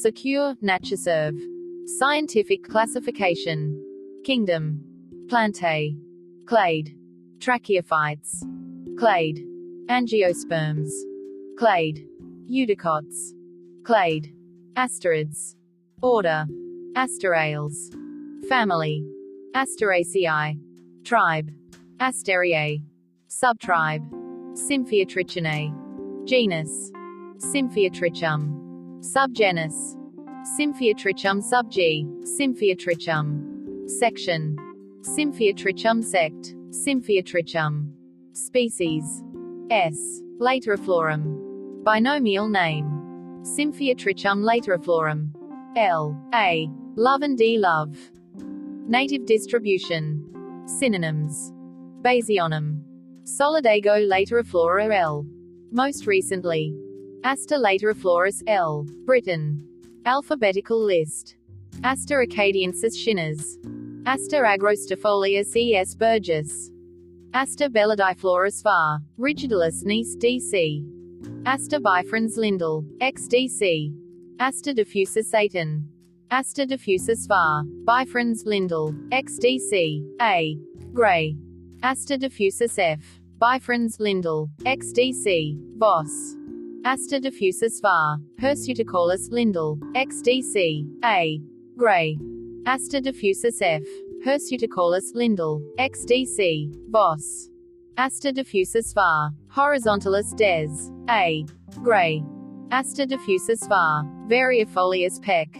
Secure, Natureserve. Scientific classification. Kingdom. Plantae. Clade. Tracheophytes. Clade. Angiosperms. Clade. Eudicots. Clade. Asterids. Order. Asterales. Family. Asteraceae. Tribe. Astereae. Subtribe. Symphyotrichinae. Genus. Symphyotrichum. Subgenus. Symphyotrichum subg. Symphyotrichum. Section. Symphyotrichum sect. Symphyotrichum. Species. S. Lateriflorum. Binomial name. Symphyotrichum lateriflorum. L. A. Love and D. Love. Native distribution. Synonyms. Basionym. Solidago lateriflora L. Most recently. Aster lateriflorus L. Britton. Alphabetical list. Aster acadiensis Shinners. Aster agrostifolius E.S. Burgess. Aster belladiflorus var. Rigidolus Nees D.C. Aster bifrons Lindell. X.D.C. Aster diffusus Aiton. Aster diffusus var. Bifrons Lindell. X.D.C. A. Gray. Aster diffusus F. Bifrons Lindell. X.D.C. Voss. Aster diffusus var. Hirsuticaulis Lindell. X.D.C. A. Gray. Aster diffusus F. Hirsuticaulis Lindell. X.D.C. Voss. Aster diffusus var. Horizontalis des. A. Gray. Aster diffusus var. Variifolius Peck.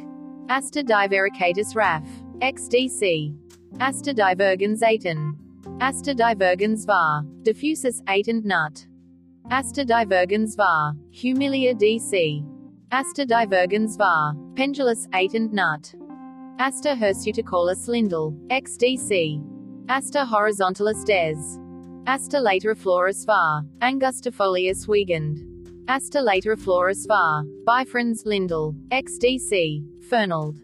Aster divaricatus Raff. XDC. Aster divergens Aiton. Aster divergens var. Diffusus Aiton nut. Aster divergens var. Humilia DC. Aster divergens var. Pendulus Aiton nut. Aster hirsuticaulis Lindell. XDC. Aster horizontalis des. Aster lateriflorus var. Angustifolius Wiegand. Aster lateriflorus var. Bifrons Lindell. XDC. Fernald.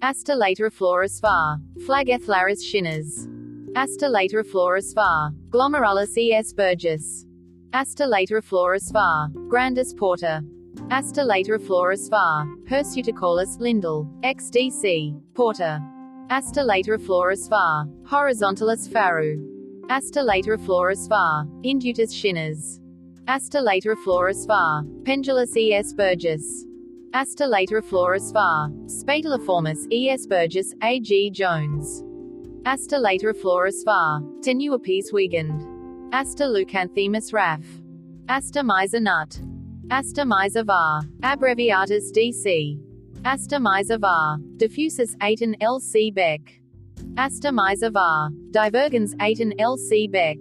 Aster lateriflorus var. Flagellaris Shinners. Aster lateriflorus var. Glomerulus E.S. Burgess. Aster lateriflorus. Grandis Porter. Aster lateriflorus var. Hirsuticaulis Lindell. XDC. Porter. Aster lateriflorus var. Horizontalis Faru. Aster lateriflorus. Indutus Shinners. Aster lateriflorus var. Pendulus E.S. Burgess. Aster lateriflorus var. E.S. Burgess, A.G. Jones. Aster lateriflorus var. Tenuipes Wiegand. Aster leucanthemus Raff. Aster miser nut. Aster miser var. Abbreviatus DC. Aster miser var. Diffusus Aiton L.C. Beck. Aster miser var. Divergens Aiton L.C. Beck.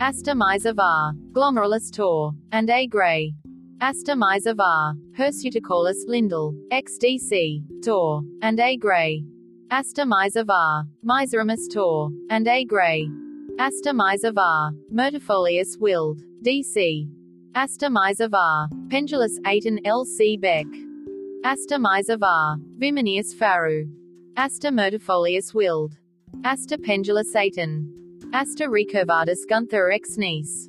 Aster miser var. Glomerulus Tor. And A. Gray. Aster miser var. Hirsuticaulis Lindell. XDC. Tor. And A. Gray. Aster miser var. Miseramus Tor. And A. Gray. Aster var. Myrtifolius Wild. DC. Aster miser var. Pendulus Aiton L.C. Beck. Aster var. Viminius Faru. Aster myrtifolius Wild. Aster pendulus Aiton. Aster recurvatus Gunther ex Nees.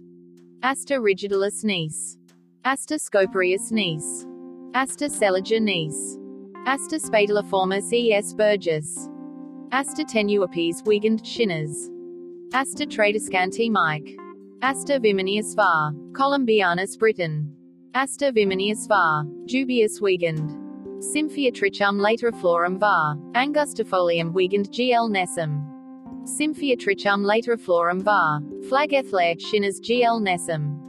Aster rigidolus Nees. Aster scoparius Nees. Aster seliger Nees. Aster spataliformis E.S. Burgess. Aster tenuipes Wiegand Shinners. Aster tradescanti Mike. Aster viminius var. Columbianus Britton. Aster viminius var. Dubius Wiegand. Symphyotrichum lateriflorum var. Angustifolium Wiegand GL Nesom. Symphyotrichum lateriflorum var. Flagellare Shinners GL Nesom.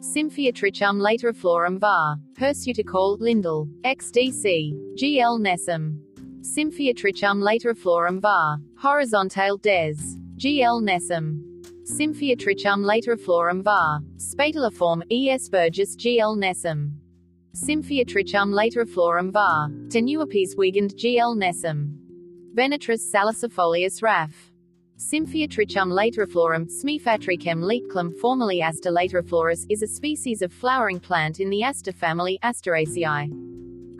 Symphyotrichum lateriflorum var. Hirsuticaule Lindell. XDC. GL Nesom. Symphyotrichum lateriflorum var. Horizontale des. GL Nesom. Symphyotrichum lateriflorum var. Spataliform E.S. Burgess GL Nesom. Symphyotrichum lateriflorum var. Tenuipes Wiegand GL Nesom. Venatris salicifolius Raff. Symphyotrichum lateriflorum, Smifatrichem leetclum formerly Aster lateriflorus, is a species of flowering plant in the aster family, Asteraceae.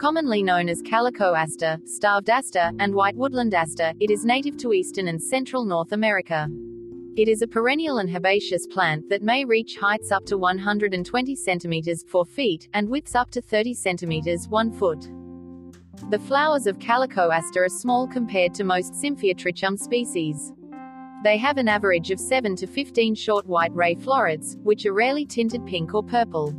Commonly known as calico aster, starved aster, and white woodland aster, it is native to eastern and central North America. It is a perennial and herbaceous plant that may reach heights up to 120 centimeters 4 feet, and widths up to 30 centimeters 1 foot. The flowers of calico aster are small compared to most Trichum species. They have an average of 7 to 15 short white ray florets, which are rarely tinted pink or purple.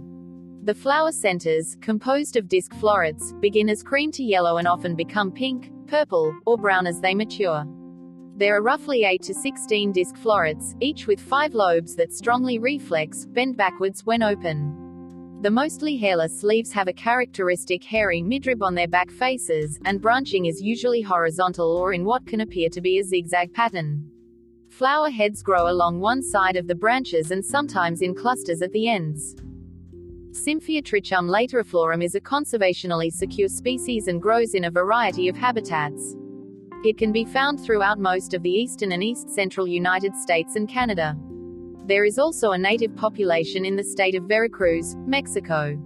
The flower centers, composed of disc florets, begin as cream to yellow and often become pink, purple, or brown as they mature. There are roughly 8 to 16 disc florets, each with 5 lobes that strongly reflex, bend backwards when open. The mostly hairless leaves have a characteristic hairy midrib on their back faces, and branching is usually horizontal or in what can appear to be a zigzag pattern. Flower heads grow along one side of the branches and sometimes in clusters at the ends. Trichum lateriflorum is a conservationally secure species and grows in a variety of habitats. It can be found throughout most of the eastern and east-central United States and Canada. There is also a native population in the state of Veracruz, Mexico.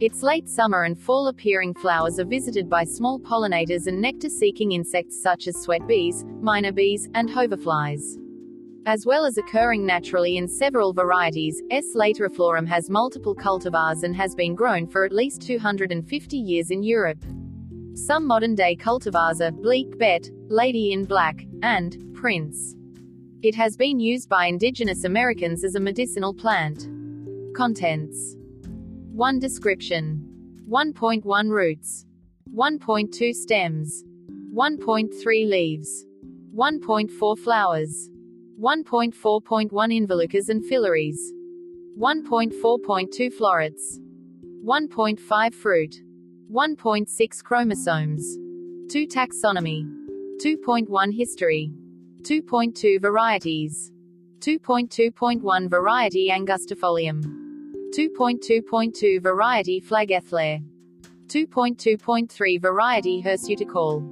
Its late summer and fall appearing flowers are visited by small pollinators and nectar-seeking insects such as sweat bees, miner bees, and hoverflies. As well as occurring naturally in several varieties, S. lateriflorum has multiple cultivars and has been grown for at least 250 years in Europe. Some modern-day cultivars are Bleke Bet, Lady in Black, and Prince. It has been used by indigenous Americans as a medicinal plant. Contents 1 Description 1.1 Roots 1.2 Stems 1.3 Leaves 1.4 Flowers 1.4.1 involucres and phyllaries. 1.4.2 florets. 1.5 fruit. 1.6 chromosomes. 2 taxonomy. 2.1 history. 2.2 varieties. 2.2.1 variety Angustifolium. 2.2.2 variety Flagellare. 2.2.3 variety Hirsuticaule.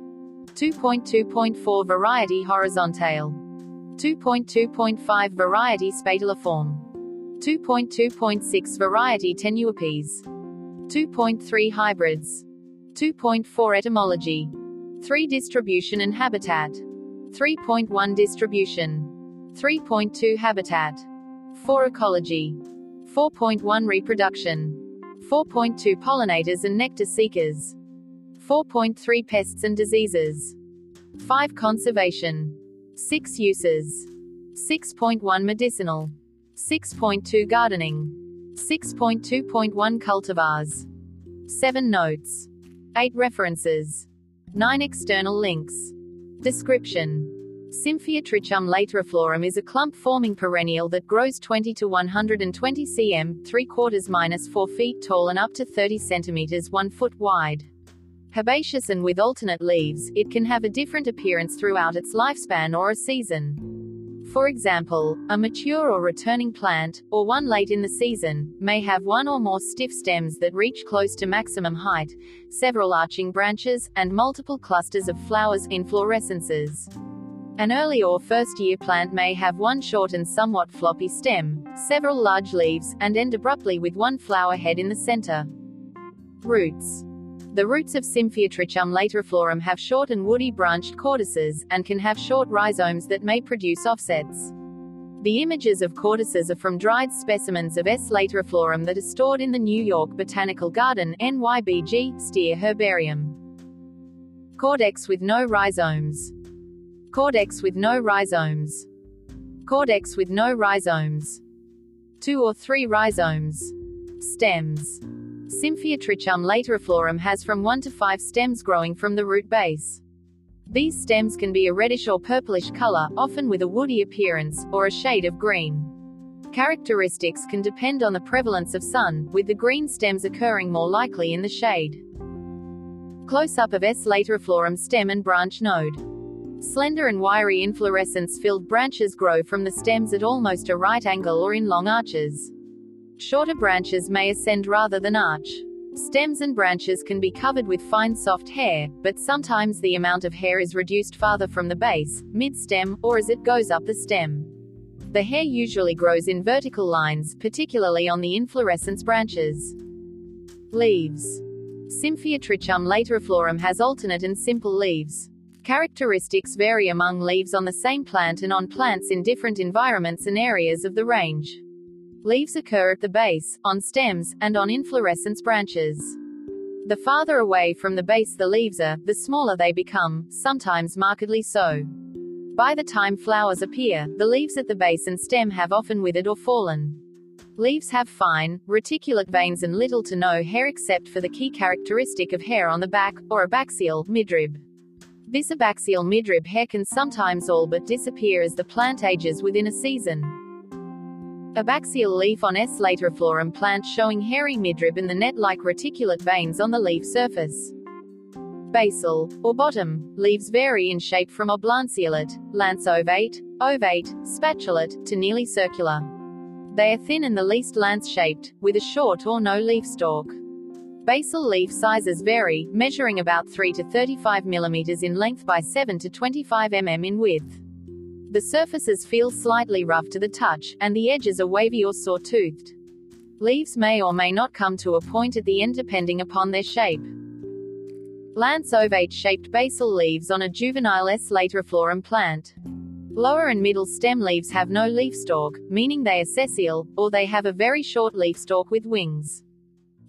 2.2.4 variety Horizontale. 2.2.5 variety Spatuliforme. 2.2.6 variety Tenuipes. 2.3 hybrids. 2.4 etymology. 3 distribution and habitat. 3.1 distribution. 3.2 habitat. 4 ecology. 4.1 reproduction. 4.2 pollinators and nectar seekers. 4.3 pests and diseases. 5 conservation. 6 uses. 6.1 medicinal. 6.2 gardening. 6.2.1 cultivars. 7 notes. 8 references. 9 external links. Description. Trichum lateriflorum is a clump-forming perennial that grows 20 to 120 cm, 3 quarters minus 4 feet tall and up to 30 centimeters 1 foot wide. Herbaceous and with alternate leaves, it can have a different appearance throughout its lifespan or a season. For example, a mature or returning plant, or one late in the season, may have one or more stiff stems that reach close to maximum height, several arching branches, and multiple clusters of flowers inflorescences. An early or first year plant may have one short and somewhat floppy stem, several large leaves, and end abruptly with one flower head in the center. Roots the roots of Trichum lateriflorum have short and woody branched caudices, and can have short rhizomes that may produce offsets. The images of caudices are from dried specimens of S. lateriflorum that are stored in the New York Botanical Garden NYBG, Steere Herbarium. Caudex with no rhizomes. Caudex with no rhizomes. Caudex with no rhizomes. Two or three rhizomes. Stems. Trichum lateriflorum has from 1 to 5 stems growing from the root base. These stems can be a reddish or purplish color, often with a woody appearance, or a shade of green. Characteristics can depend on the prevalence of sun, with the green stems occurring more likely in the shade. Close-up of S. lateriflorum stem and branch node. Slender and wiry inflorescence-filled branches grow from the stems at almost a right angle or in long arches. Shorter branches may ascend rather than arch. Stems and branches can be covered with fine soft hair, but sometimes the amount of hair is reduced farther from the base, mid-stem, or as it goes up the stem. The hair usually grows in vertical lines, particularly on the inflorescence branches. Leaves. Trichum lateriflorum has alternate and simple leaves. Characteristics vary among leaves on the same plant and on plants in different environments and areas of the range. Leaves occur at the base, on stems, and on inflorescence branches. The farther away from the base the leaves are, the smaller they become, sometimes markedly so. By the time flowers appear, the leaves at the base and stem have often withered or fallen. Leaves have fine, reticulate veins and little to no hair except for the key characteristic of hair on the back, or abaxial, midrib. This abaxial midrib hair can sometimes all but disappear as the plant ages within a season. Abaxial leaf on S. lateriflorum plant showing hairy midrib and the net-like reticulate veins on the leaf surface. Basal, or bottom, leaves vary in shape from oblanceolate, lance-ovate, ovate, spatulate, to nearly circular. They are thin and the least lance-shaped, with a short or no leaf stalk. Basal leaf sizes vary, measuring about 3 to 35 mm in length by 7 to 25 mm in width. The surfaces feel slightly rough to the touch, and the edges are wavy or saw-toothed. Leaves may or may not come to a point at the end depending upon their shape. Lance ovate shaped basal leaves on a juvenile S. lateriflorum plant. Lower and middle stem leaves have no leaf stalk, meaning they are sessile, or they have a very short leaf stalk with wings.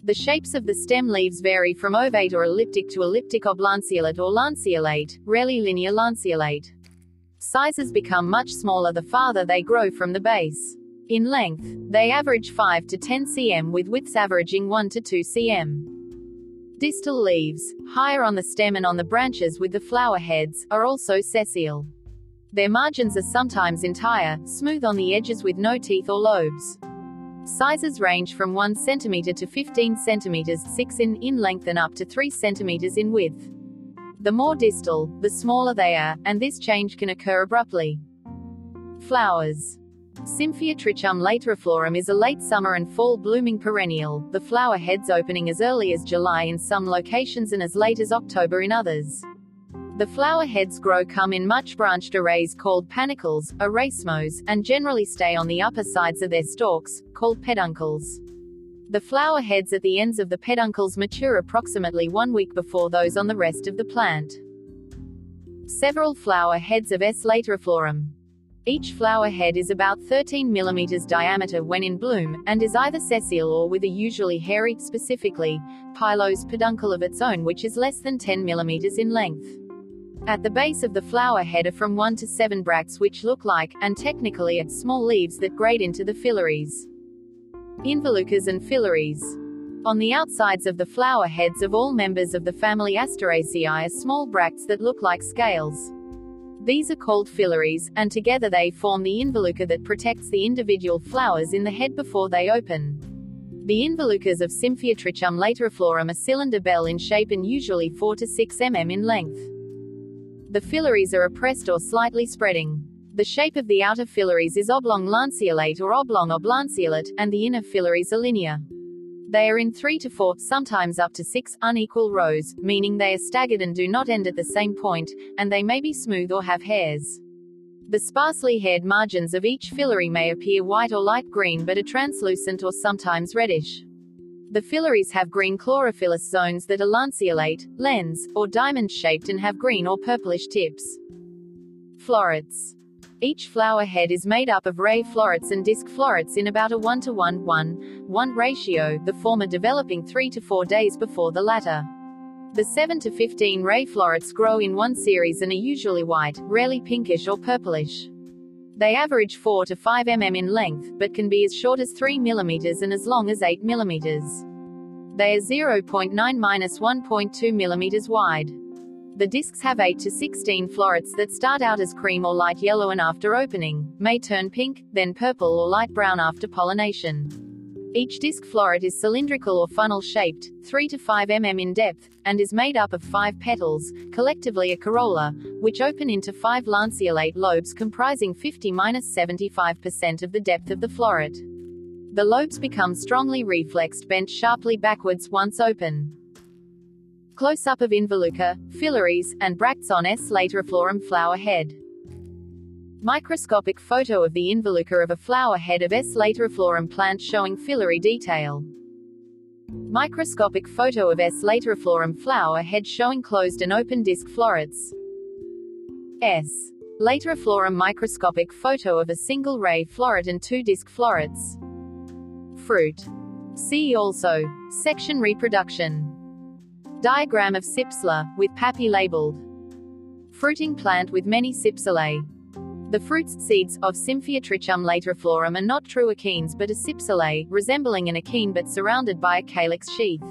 The shapes of the stem leaves vary from ovate or elliptic to elliptic oblanceolate or lanceolate, rarely linear lanceolate. Sizes become much smaller the farther they grow from the base. In length, they average 5 to 10 cm with widths averaging 1 to 2 cm. Distal leaves, higher on the stem and on the branches with the flower heads, are also sessile. Their margins are sometimes entire, smooth on the edges with no teeth or lobes. Sizes range from 1 cm to 15 cm 6 in, in length and up to 3 cm in width. The more distal, the smaller they are, and this change can occur abruptly. Flowers. Symphyotrichum lateriflorum is a late summer and fall blooming perennial, the flower heads opening as early as July in some locations and as late as October in others. The flower heads grow come in much branched arrays called panicles, or racemose, and generally stay on the upper sides of their stalks, called peduncles. The flower heads at the ends of the peduncles mature approximately one week before those on the rest of the plant. Several flower heads of S. lateriflorum. Each flower head is about 13 mm diameter when in bloom, and is either sessile or with a usually hairy, specifically, pilose peduncle of its own which is less than 10 mm in length. At the base of the flower head are from 1 to 7 bracts which look like, and technically are, small leaves that grade into the phyllaries. Involucres and phyllaries. On the outsides of the flower heads of all members of the family Asteraceae are small bracts that look like scales. These are called phyllaries, and together they form the involucre that protects the individual flowers in the head before they open. The involucres of Symphyotrichum lateriflorum are cylinder bell in shape and usually 4 to 6 mm in length. The phyllaries are appressed or slightly spreading. The shape of the outer phyllaries is oblong lanceolate or oblong oblanceolate, and the inner phyllaries are linear. They are in three to four, sometimes up to six, unequal rows, meaning they are staggered and do not end at the same point, and they may be smooth or have hairs. The sparsely haired margins of each phyllary may appear white or light green but are translucent or sometimes reddish. The phyllaries have green chlorophyllous zones that are lanceolate, lens, or diamond-shaped and have green or purplish tips. Florets. Each flower head is made up of ray florets and disc florets in about a 1 to 1 1 1 ratio, the former developing 3 to 4 days before the latter. The 7 to 15 ray florets grow in one series and are usually white, rarely pinkish or purplish. They average 4 to 5 mm in length, but can be as short as 3 mm and as long as 8 mm. They are 0.9 1.2 mm wide. The discs have 8 to 16 florets that start out as cream or light yellow and after opening, may turn pink, then purple or light brown after pollination. Each disc floret is cylindrical or funnel-shaped, 3 to 5 mm in depth, and is made up of five petals, collectively a corolla, which open into five lanceolate lobes comprising 50-75% of the depth of the floret. The lobes become strongly reflexed bent sharply backwards once open. Close-up of involucre, phyllaries, and bracts on S. lateriflorum flower head. Microscopic photo of the involucre of a flower head of S. lateriflorum plant showing phyllary detail. Microscopic photo of S. lateriflorum flower head showing closed and open disc florets. S. Lateriflorum microscopic photo of a single ray floret and two disc florets. Fruit. See also. Section reproduction. Diagram of cypsela, with pappi labeled. Fruiting plant with many cypselae. The fruits, seeds, of Trichum lateriflorum are not true achenes but a cypselae, resembling an achene but surrounded by a calyx sheath.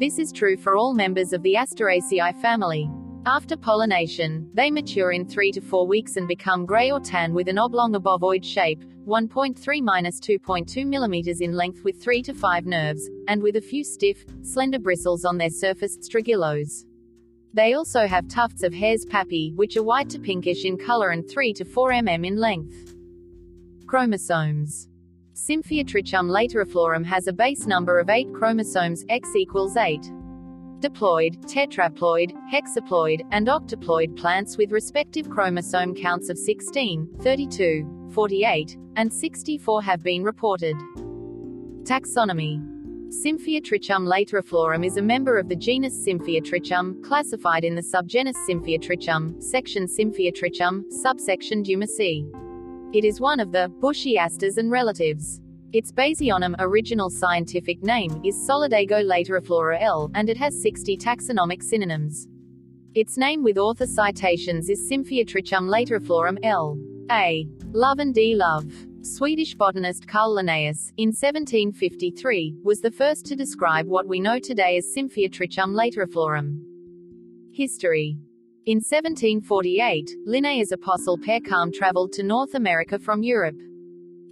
This is true for all members of the Asteraceae family. After pollination, they mature in 3 to 4 weeks and become gray or tan with an oblong obovoid shape, 1.3 2.2 mm in length with 3 to 5 nerves, and with a few stiff, slender bristles on their surface, strongylos. They also have tufts of hairs pappi, which are white to pinkish in color and 3 to 4 mm in length. Chromosomes. Trichum lateriflorum has a base number of 8 chromosomes, X equals 8 diploid, tetraploid, hexaploid, and octoploid plants with respective chromosome counts of 16, 32, 48, and 64 have been reported. Taxonomy Trichum lateriflorum is a member of the genus Trichum, classified in the subgenus Trichum, section Trichum, subsection Dumaceae. It is one of the bushy asters and relatives. Its basionym original scientific name is Solidago lateriflora L, and it has 60 taxonomic synonyms. Its name with author citations is Trichum lateriflorum L. A. Love and D. Love. Swedish botanist Carl Linnaeus, in 1753, was the first to describe what we know today as Trichum lateriflorum. History In 1748, Linnaeus' apostle Per Kalm traveled to North America from Europe.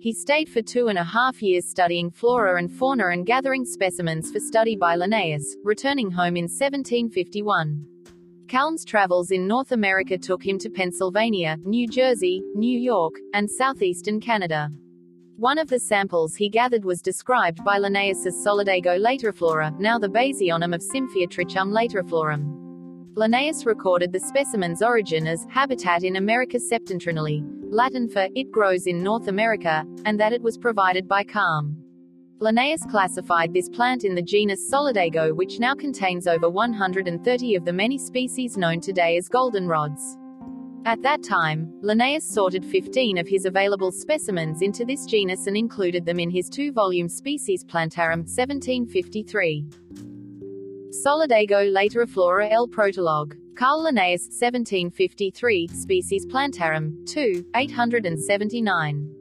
He stayed for two and a half years studying flora and fauna and gathering specimens for study by Linnaeus, returning home in 1751. Kalm's travels in North America took him to Pennsylvania, New Jersey, New York, and southeastern Canada. One of the samples he gathered was described by Linnaeus Solidago lateriflora, now the basionym of Trichum lateriflorum. Linnaeus recorded the specimen's origin as habitat in America septentrionali, Latin for it grows in North America, and that it was provided by Kalm. Linnaeus classified this plant in the genus Solidago, which now contains over 130 of the many species known today as goldenrods. At that time, Linnaeus sorted 15 of his available specimens into this genus and included them in his two volume Species Plantarum, 1753. Solidago lateriflora L. Protologue. Carl Linnaeus, 1753, Species Plantarum, 2, 879.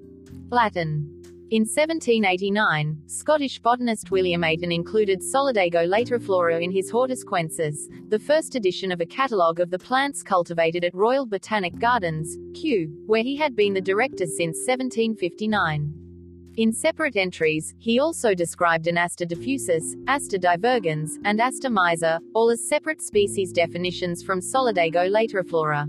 Latin. In 1789, Scottish botanist William Aiton included Solidago lateriflora in his Hortus Kewensis, the first edition of a catalogue of the plants cultivated at Royal Botanic Gardens, Kew, where he had been the director since 1759. In separate entries, he also described an Aster diffusus, Aster divergens, and Aster miser, all as separate species definitions from Solidago lateriflora.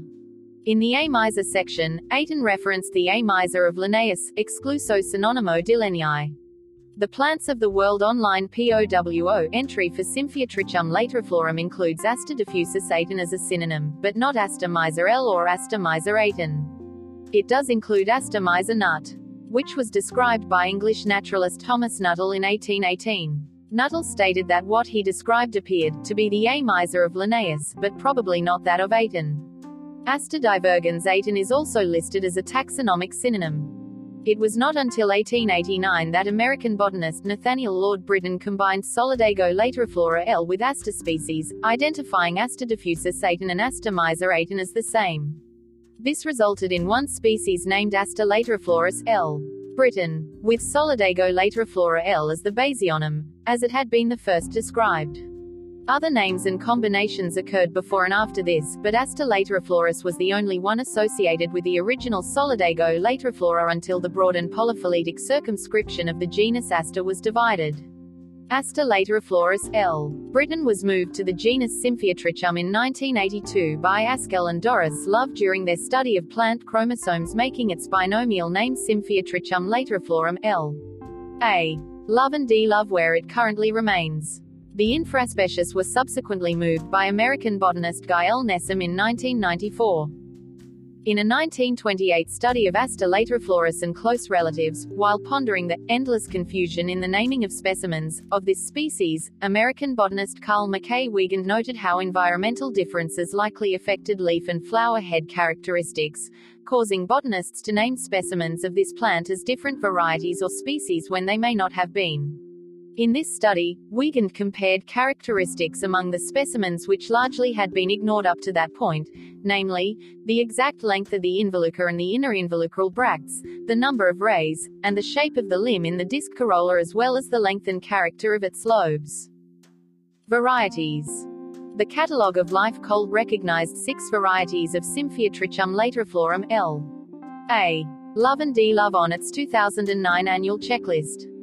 In the A. miser section, Aiton referenced the A. miser of Linnaeus, excluso synonimo Linnei. The Plants of the World Online POWO entry for Trichum lateriflorum includes Aster diffusus Aiton as a synonym, but not Aster miser L or Aster miser Aiton. It does include Aster miser nut which was described by English naturalist Thomas Nuttall in 1818. Nuttall stated that what he described appeared to be the A. miser of Linnaeus, but probably not that of Aiton. Aster divergens Aiton is also listed as a taxonomic synonym. It was not until 1889 that American botanist Nathaniel Lord Britton combined Solidago lateriflora L with Aster species, identifying Aster diffusus Aiton and Aster miser Aiton as the same. This resulted in one species named Aster lateriflorus L. Britton, with Solidago lateriflora L as the basionym, as it had been the first described. Other names and combinations occurred before and after this, but Aster lateriflorus was the only one associated with the original Solidago lateriflora until the broad and polyphyletic circumscription of the genus Aster was divided. Aster lateriflorus L. Britton was moved to the genus Trichum in 1982 by Askell and Doris Love during their study of plant chromosomes making its binomial name Trichum lateriflorum L. A. Love and D. Love where it currently remains. The infraspecies was subsequently moved by American botanist Guy L. Nesom in 1994. In a 1928 study of Aster lateriflorus and close relatives, while pondering the endless confusion in the naming of specimens of this species, American botanist Carl McKay Wiegand noted how environmental differences likely affected leaf and flower head characteristics, causing botanists to name specimens of this plant as different varieties or species when they may not have been. In this study, Wiegand compared characteristics among the specimens which largely had been ignored up to that point, namely, the exact length of the involucre and the inner involucral bracts, the number of rays, and the shape of the limb in the disc corolla as well as the length and character of its lobes. Varieties The Catalogue of Life Cole recognized six varieties of Symphyotrichum lateriflorum L. A. Love and D. Love on its 2009 annual checklist.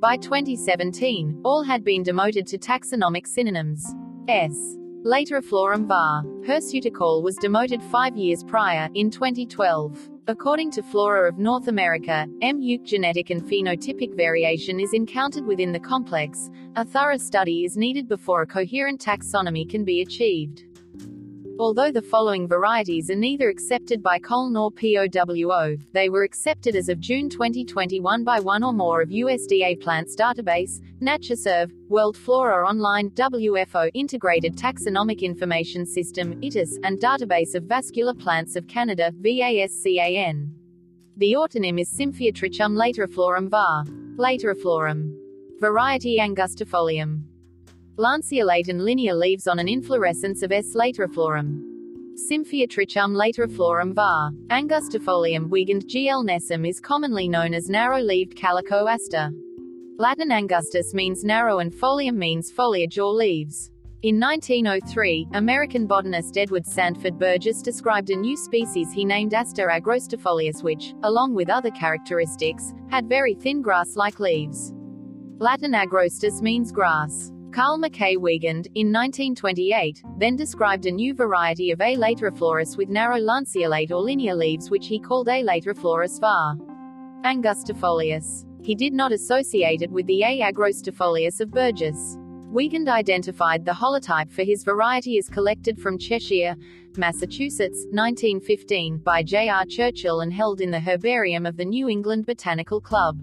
By 2017, all had been demoted to taxonomic synonyms. S. Lateriflorum var. Hirsuticaule was demoted five years prior, in 2012. According to Flora of North America, M. genetic and phenotypic variation is encountered within the complex. A thorough study is needed before a coherent taxonomy can be achieved. Although the following varieties are neither accepted by Cole nor POWO, they were accepted as of June 2021 by one or more of USDA Plants Database, NatureServe, World Flora Online, WFO Integrated Taxonomic Information System, ITIS, and Database of Vascular Plants of Canada, VASCAN. The autonym is Symphyotrichum lateriflorum var. Lateriflorum. Variety Angustifolium. Lanceolate and linear leaves on an inflorescence of S. lateriflorum. Symphyotrichum lateriflorum var. Angustifolium Wiegand GL Nesom is commonly known as narrow-leaved calico aster. Latin angustus means narrow and folium means foliage or leaves. In 1903, American botanist Edward Sanford Burgess described a new species he named Aster agrostifolius which, along with other characteristics, had very thin grass-like leaves. Latin agrostis means grass. Carl Mackay Wiegand, in 1928, then described a new variety of A. lateriflorus with narrow lanceolate or linear leaves which he called A. lateriflorus var. Angustifolius. He did not associate it with the A. agrostifolius of Burgess. Wiegand identified the holotype for his variety as collected from Cheshire, Massachusetts, 1915, by J. R. Churchill and held in the herbarium of the New England Botanical Club.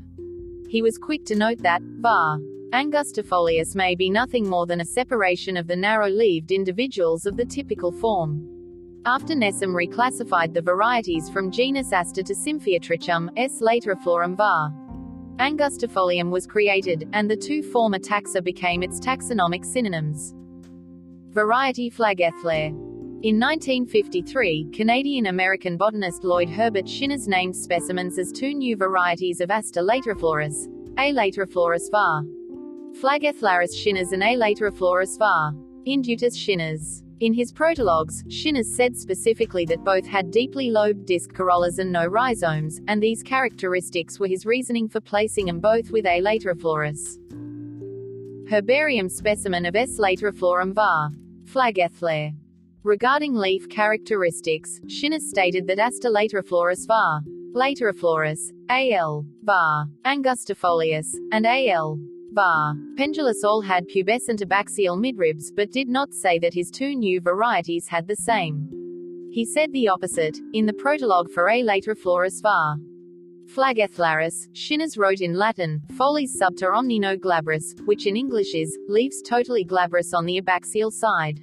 He was quick to note that, var. Angustifolius may be nothing more than a separation of the narrow-leaved individuals of the typical form. After Nesom reclassified the varieties from genus Aster to Symphyotrichum, S. lateriflorum var. Angustifolium was created, and the two former taxa became its taxonomic synonyms. Variety Flagellare. In 1953, Canadian-American botanist Lloyd Herbert Shinners named specimens as two new varieties of Aster lateriflorus, A. lateriflorus var. Flagellaris Shinners and A. lateriflorus var. Indutus Shinners. In his protologues, Shinners said specifically that both had deeply lobed disc corollas and no rhizomes, and these characteristics were his reasoning for placing them both with A. lateriflorus. Herbarium specimen of S. lateriflorum var. Flagellare. Regarding leaf characteristics, Shinners stated that Aster lateriflorus var. Lateriflorus, AL, var. Angustifolius, and AL, var. Pendulus all had pubescent abaxial midribs but did not say that his two new varieties had the same. He said the opposite, in the protologue for A. lateriflorus var. Flagellaris, Shinners wrote in Latin, folies subter omnino glabrous, which in English is, leaves totally glabrous on the abaxial side.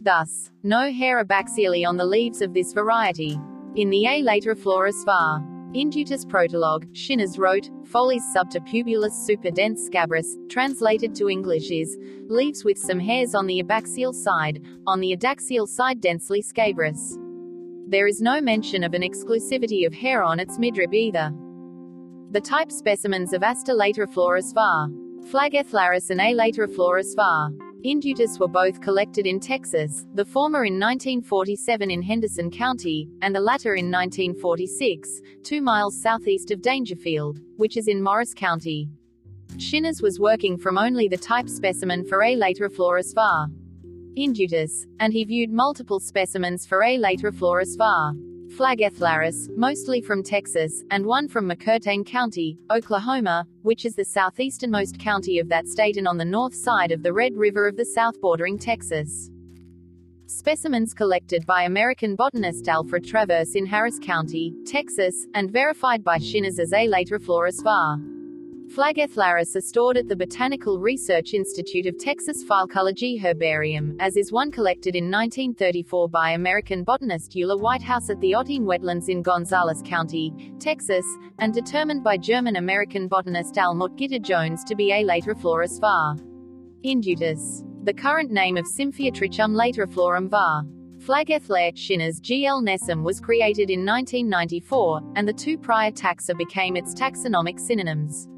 Thus, no hair abaxially on the leaves of this variety. In the A. lateriflorus var. Indutus protologue, Shinners wrote, Folies subterpubulus super dense scabrous, translated to English is, leaves with some hairs on the abaxial side, on the adaxial side densely scabrous. There is no mention of an exclusivity of hair on its midrib either. The type specimens of Aster lateriflorus var. Flagellaris and A. lateriflorus var. Indutus were both collected in Texas, the former in 1947 in Henderson County, and the latter in 1946, two miles southeast of Daingerfield, which is in Morris County. Shinners was working from only the type specimen for A. lateriflorus var. Indutus, and he viewed multiple specimens for A. lateriflorus var. Flagellaris, mostly from Texas, and one from McCurtain County, Oklahoma, which is the southeasternmost county of that state and on the north side of the Red River of the South bordering Texas. Specimens collected by American botanist Alfred Traverse in Harris County, Texas, and verified by Shinners as A. lateriflorus var. Flagellaris are stored at the Botanical Research Institute of Texas Philecology Herbarium, as is one collected in 1934 by American botanist Eula Whitehouse at the Ottine Wetlands in Gonzales County, Texas, and determined by German-American botanist Almut Gitter-Jones to be A. lateriflorus var. Indutus. The current name of Symphyotrichum lateriflorum var. Flagellare Shinners G.L. Nesom was created in 1994, and the two prior taxa became its taxonomic synonyms.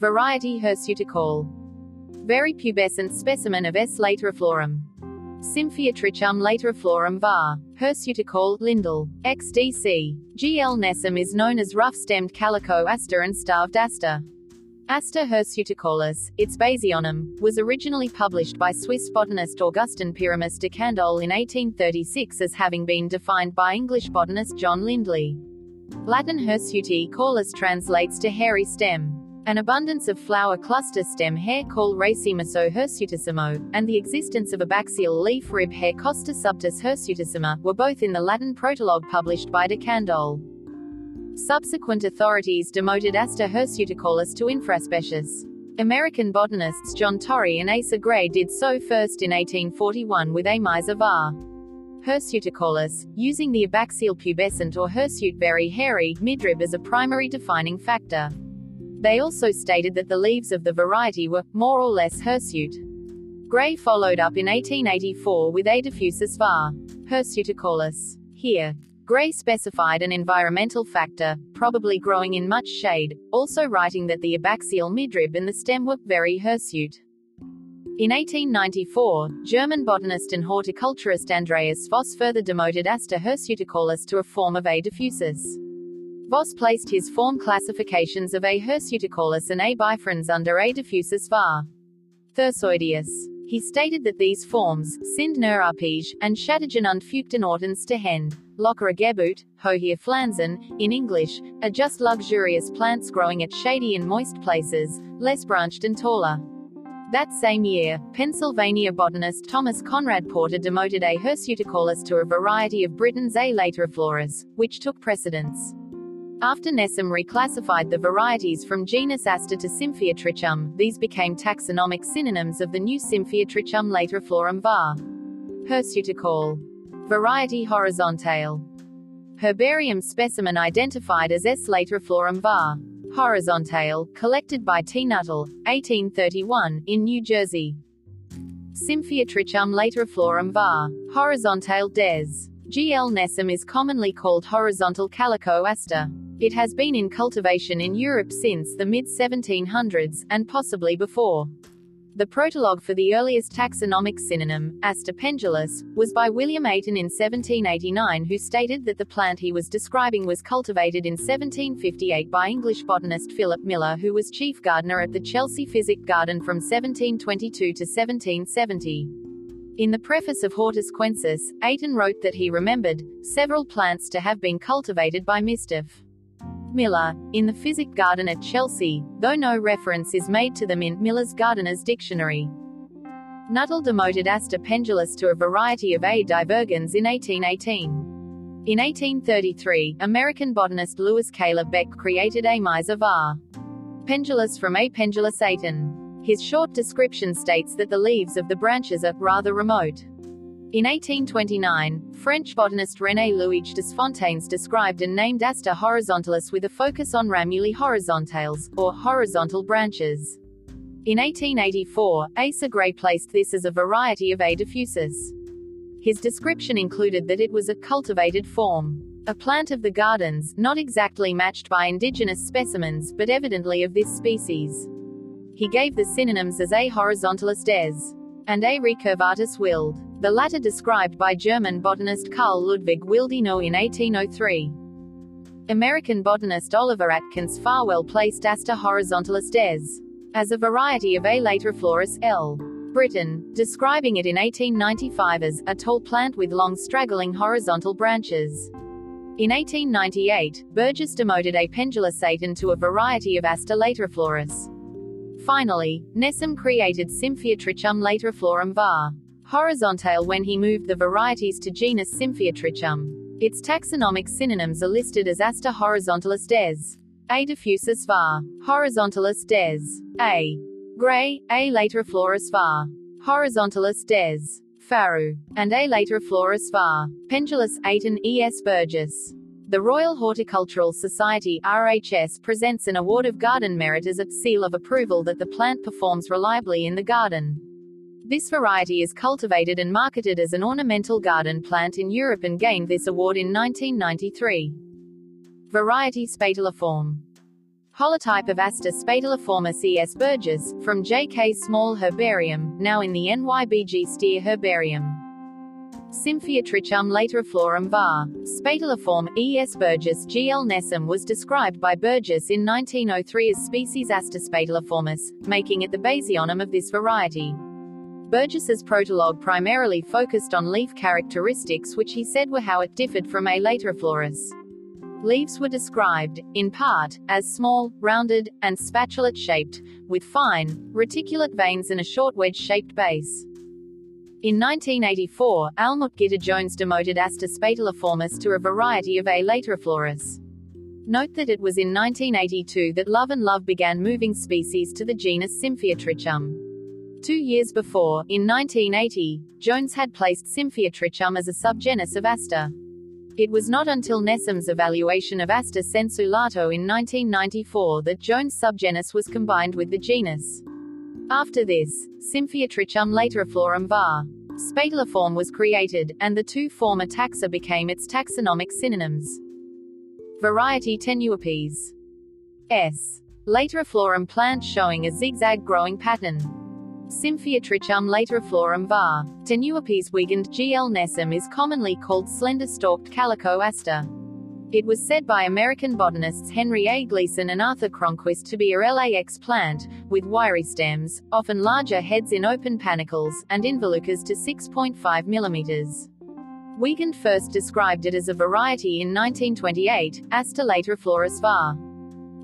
Variety Hirsuticaule. Very pubescent specimen of S. lateriflorum. Symphyotrichum lateriflorum var. Hirsuticaule, Lindell. XDC. G.L. Nesom is known as rough-stemmed calico aster and starved aster. Aster hirsuticaulis, its basionym, was originally published by Swiss botanist Augustin Pyramus de Candolle in 1836 as having been defined by English botanist John Lindley. Latin hirsuticaulis translates to hairy stem. An abundance of flower cluster stem hair called Racemoso hirsutissimo, and the existence of a baxial leaf rib hair Costa subtis hirsutissima, were both in the Latin protologue published by de Candolle. Subsequent authorities demoted Aster hirsuticaulis to infraspecies. American botanists John Torrey and Asa Gray did so first in 1841 with A. Miser var. Hirsuticaulis, using the abaxial pubescent or hirsute very hairy midrib as a primary defining factor. They also stated that the leaves of the variety were, more or less hirsute. Gray followed up in 1884 with A. diffusus var. hirsuticaulis. Here, Gray specified an environmental factor, probably growing in much shade, also writing that the abaxial midrib and the stem were very hirsute. In 1894, German botanist and horticulturist Andreas Voss further demoted Aster hirsuticaulis to a form of A. diffusus. Voss placed his form classifications of A. hirsuticaulis and A. bifrons under A. diffusus var. Thyrsoideus. He stated that these forms, sind nur abhängig, and Schattegen und Fuchten Ortens to Hend, Lockera gebut, Hohir flansen, in English, are just luxurious plants growing at shady and moist places, less branched and taller. That same year, Pennsylvania botanist Thomas Conrad Porter demoted A. hirsuticaulis to a variety of Britton's A. lateriflorus, which took precedence. After Nesom reclassified the varieties from genus Aster to Symphyotrichum, these became taxonomic synonyms of the new Symphyotrichum lateriflorum var. Hirsuticaule. Variety horizontale. Herbarium specimen identified as S. lateriflorum var. Horizontale, collected by T. Nuttall, 1831, in New Jersey. Symphyotrichum lateriflorum var. Horizontale des. G. L. Nesom is commonly called horizontal calico aster. It has been in cultivation in Europe since the mid 1700s, and possibly before. The protologue for the earliest taxonomic synonym, Aster pendulus, was by William Aiton in 1789, who stated that the plant he was describing was cultivated in 1758 by English botanist Philip Miller, who was chief gardener at the Chelsea Physic Garden from 1722 to 1770. In the preface of Hortus Kewensis, Aiton wrote that he remembered several plants to have been cultivated by Mr. Miller, in the Physic Garden at Chelsea, though no reference is made to them in Miller's Gardener's Dictionary. Nuttall demoted Aster pendulus to a variety of A. divergens in 1818. In 1833, American botanist Louis Caleb Beck created A. Var. pendulus from A. pendulus Aiton. His short description states that the leaves of the branches are rather remote. In 1829, French botanist René Louis Desfontaines described and named Aster horizontalis with a focus on Ramuli horizontales, or horizontal branches. In 1884, Asa Gray placed this as a variety of A. diffusus. His description included that it was a cultivated form. A plant of the gardens, not exactly matched by indigenous specimens, but evidently of this species. He gave the synonyms as A. horizontalis des and A. recurvatus wild, the latter described by German botanist Carl Ludwig Willdenow in 1803. American botanist Oliver Atkins Farwell placed Aster horizontalis des as a variety of A. lateriflorus L. Britton, describing it in 1895 as a tall plant with long straggling horizontal branches. In 1898, Burgess demoted A. pendulus Aiton to a variety of Aster lateriflorus. Finally, Nesom created Symphyotrichum lateriflorum var. Horizontale when he moved the varieties to genus Symphyotrichum. Its taxonomic synonyms are listed as Aster horizontalis des. A. diffusus var. Horizontalis des. A. Gray, A. Lateriflorus var. Horizontalis des. Faru. And A. Lateriflorus var. Pendulus Aiton E. S. Burgess. The Royal Horticultural Society RHS presents an award of garden merit as a seal of approval that the plant performs reliably in the garden. This variety is cultivated and marketed as an ornamental garden plant in Europe and gained this award in 1993. Variety Spatiliform. Holotype of Aster spatiliformis C.S. Burgess, from J.K. Small Herbarium, now in the NYBG Steere Herbarium. Symphyotrichum lateriflorum var. Spatiliform, E. S. Burgess G. L. Nesom was described by Burgess in 1903 as species Aster spatiliformis, making it the basionym of this variety. Burgess's protologue primarily focused on leaf characteristics which he said were how it differed from A. lateriflorus. Leaves were described, in part, as small, rounded, and spatulate shaped, with fine, reticulate veins and a short wedge shaped base. In 1984, Almut Gitter Jones demoted Aster spatiliformis to a variety of A. lateriflorus. Note that it was in 1982 that Love and Love began moving species to the genus Symphyotrichum. Two years before, in 1980, Jones had placed Symphyotrichum as a subgenus of Aster. It was not until Nesom's evaluation of Aster sensu lato in 1994 that Jones' subgenus was combined with the genus. After this, Symphyotrichum lateriflorum var. Spatiliform was created, and the two former taxa became its taxonomic synonyms. Variety Tenuipes. S. Lateriflorum plant showing a zigzag growing pattern. Symphyotrichum lateriflorum var. Tenuipes wiegand GL Nesom is commonly called slender-stalked calico aster. It was said by American botanists Henry A. Gleason and Arthur Cronquist to be a LAX plant, with wiry stems, often larger heads in open panicles, and involucres to 6.5 mm. Wiegand first described it as a variety in 1928, Aster lateriflorus var.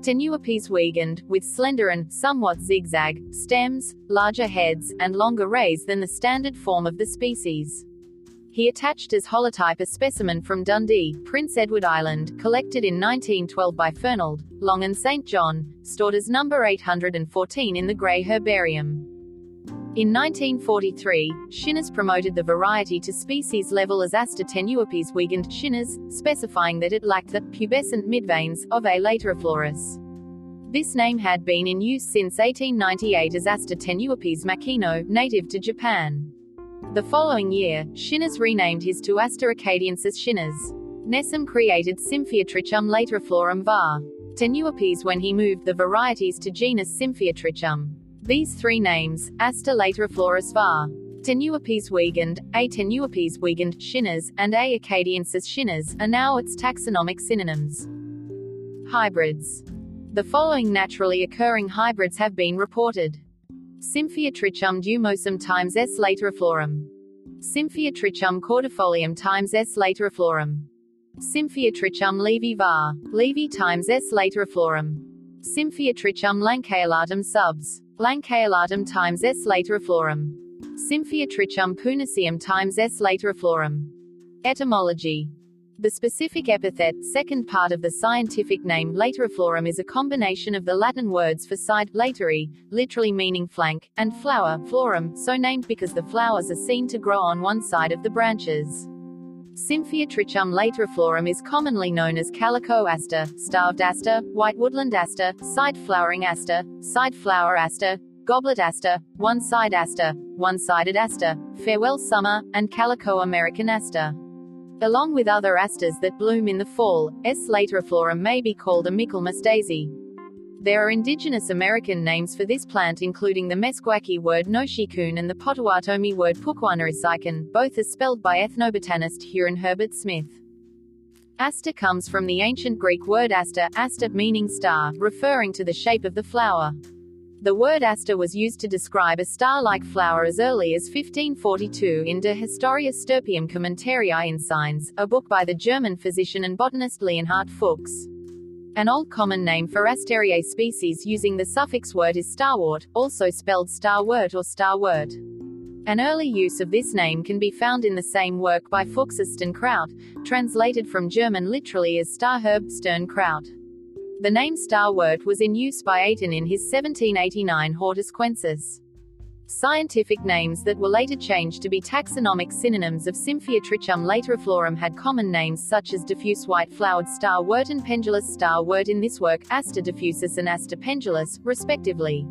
Tenuipes wiegand, with slender and, somewhat zigzag, stems, larger heads, and longer rays than the standard form of the species. He attached as holotype a specimen from Dundee, Prince Edward Island, collected in 1912 by Fernald, Long and St. John, stored as number 814 in the Gray Herbarium. In 1943, Shinners promoted the variety to species level as Aster tenuipes wiegand Shinners, specifying that it lacked the pubescent midveins of A. lateriflorus. This name had been in use since 1898 as Aster tenuipes makino, native to Japan. The following year, Shinners renamed his to Aster acadiensis Shinners. Nesom created Symphyotrichum lateriflorum var. Tenuipes when he moved the varieties to genus Symphyotrichum. These three names, Aster lateriflorus var. Tenuipes wiegand, A. tenuipes wiegand, Shinners, and A. acadiensis Shinners, are now its taxonomic synonyms. Hybrids. The following naturally occurring hybrids have been reported. Symphyotrichum dumosum times S. lateriflorum. Symphyotrichum cordifolium times S. lateriflorum. Symphyotrichum laeve var. laeve times S. lateriflorum. Symphyotrichum lanceolatum subs. Lanceolatum times S. lateriflorum. Symphyotrichum puniceum times S. lateriflorum. Etymology the specific epithet, second part of the scientific name lateriflorum is a combination of the Latin words for side, lateri, literally meaning flank, and flower, florum, so named because the flowers are seen to grow on one side of the branches. Symphyotrichum lateriflorum is commonly known as calico aster, starved aster, white woodland aster, side flowering aster, side flower aster, goblet aster, one-side aster, one-sided aster, farewell summer, and calico American aster. Along with other asters that bloom in the fall, S. lateriflorum may be called a Michaelmas daisy. There are indigenous American names for this plant including the Meskwaki word noshikun and the Potawatomi word pukwanarisikan, both as spelled by ethnobotanist Huron Herbert Smith. Aster comes from the ancient Greek word aster, aster meaning star, referring to the shape of the flower. The word aster was used to describe a star-like flower as early as 1542 in De Historia Stirpium Commentarii Insignes, a book by the German physician and botanist Leonhard Fuchs. An old common name for Astereae species using the suffix word is starwort, also spelled starwort or starwort. An early use of this name can be found in the same work by Fuchs Sternkraut, translated from German literally as starherb, Sternkraut. The name starwort was in use by Aiton in his 1789 Hortus Kewensis. Scientific names that were later changed to be taxonomic synonyms of Trichum lateriflorum had common names such as diffuse white-flowered starwort and pendulous starwort in this work, Aster diffusus and Aster pendulus, respectively.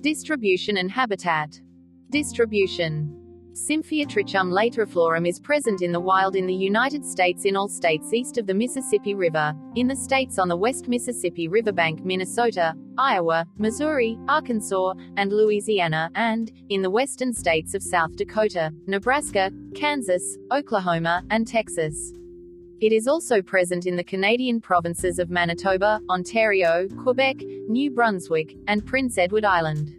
Distribution and habitat. Distribution Trichum lateriflorum is present in the wild in the United States in all states east of the Mississippi River, in the states on the West Mississippi Riverbank, Minnesota, Iowa, Missouri, Arkansas, and Louisiana, and, in the western states of South Dakota, Nebraska, Kansas, Oklahoma, and Texas. It is also present in the Canadian provinces of Manitoba, Ontario, Quebec, New Brunswick, and Prince Edward Island.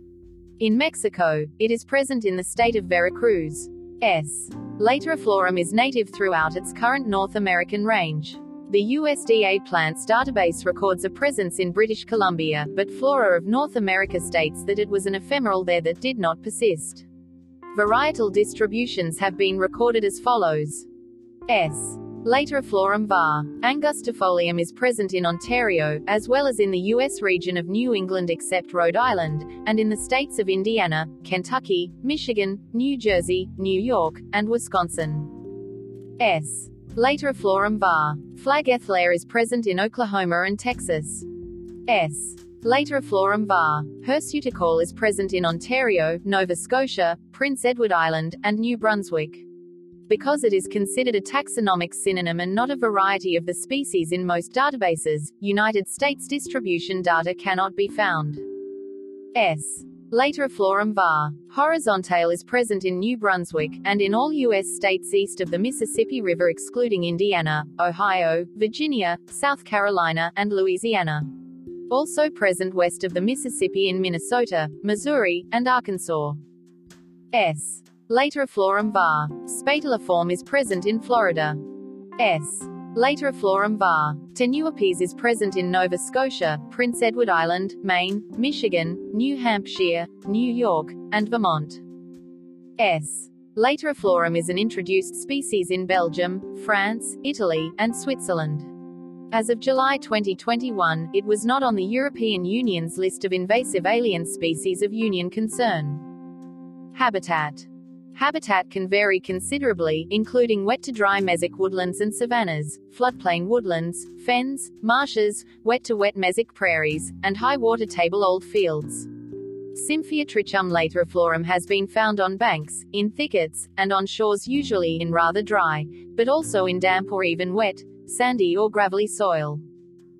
In Mexico, it is present in the state of Veracruz. S. Lateriflorum is native throughout its current North American range. The USDA Plants Database records a presence in British Columbia, but Flora of North America states that it was an ephemeral there that did not persist. Varietal distributions have been recorded as follows. S. Lateriflorum var. angustifolium is present in Ontario, as well as in the U.S. region of New England except Rhode Island, and in the states of Indiana, Kentucky, Michigan, New Jersey, New York, and Wisconsin. S. Lateriflorum var. flagellare is present in Oklahoma and Texas. S. Lateriflorum var. hirsuticaule is present in Ontario, Nova Scotia, Prince Edward Island, and New Brunswick because it is considered a taxonomic synonym and not a variety of the species in most databases, United States distribution data cannot be found. S. Lateriflorum var. horizontale is present in New Brunswick, and in all U.S. states east of the Mississippi River excluding Indiana, Ohio, Virginia, South Carolina, and Louisiana. Also present west of the Mississippi in Minnesota, Missouri, and Arkansas. S. Lateriflorum var. Spatuliform is present in Florida. S. Lateriflorum var. tenuipes is present in Nova Scotia, Prince Edward Island, Maine, Michigan, New Hampshire, New York, and Vermont. S. Lateriflorum is an introduced species in Belgium, France, Italy, and Switzerland. As of July 2021, it was not on the European Union's list of invasive alien species of union concern. Habitat Habitat can vary considerably, including wet to dry mesic woodlands and savannas, floodplain woodlands, fens, marshes, wet to wet mesic prairies, and high water table old fields. Trichum lateriflorum has been found on banks, in thickets, and on shores usually in rather dry, but also in damp or even wet, sandy or gravelly soil.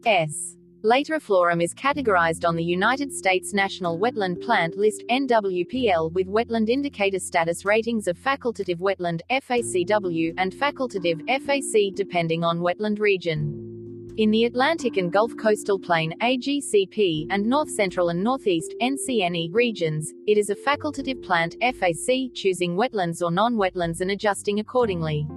S. Lateriflorum is categorized on the United States National Wetland Plant List NWPL with wetland indicator status ratings of facultative wetland FACW and facultative FAC depending on wetland region. In the Atlantic and Gulf Coastal Plain AGCP and North Central and Northeast NCNE regions, it is a facultative plant FAC choosing wetlands or non-wetlands and adjusting accordingly.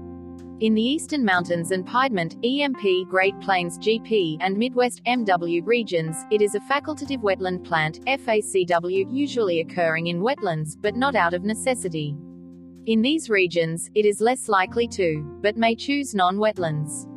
In the Eastern Mountains and Piedmont, EMP, Great Plains GP, and Midwest MW regions, it is a facultative wetland plant, FACW, usually occurring in wetlands, but not out of necessity. In these regions, it is less likely to, but may choose non-wetlands.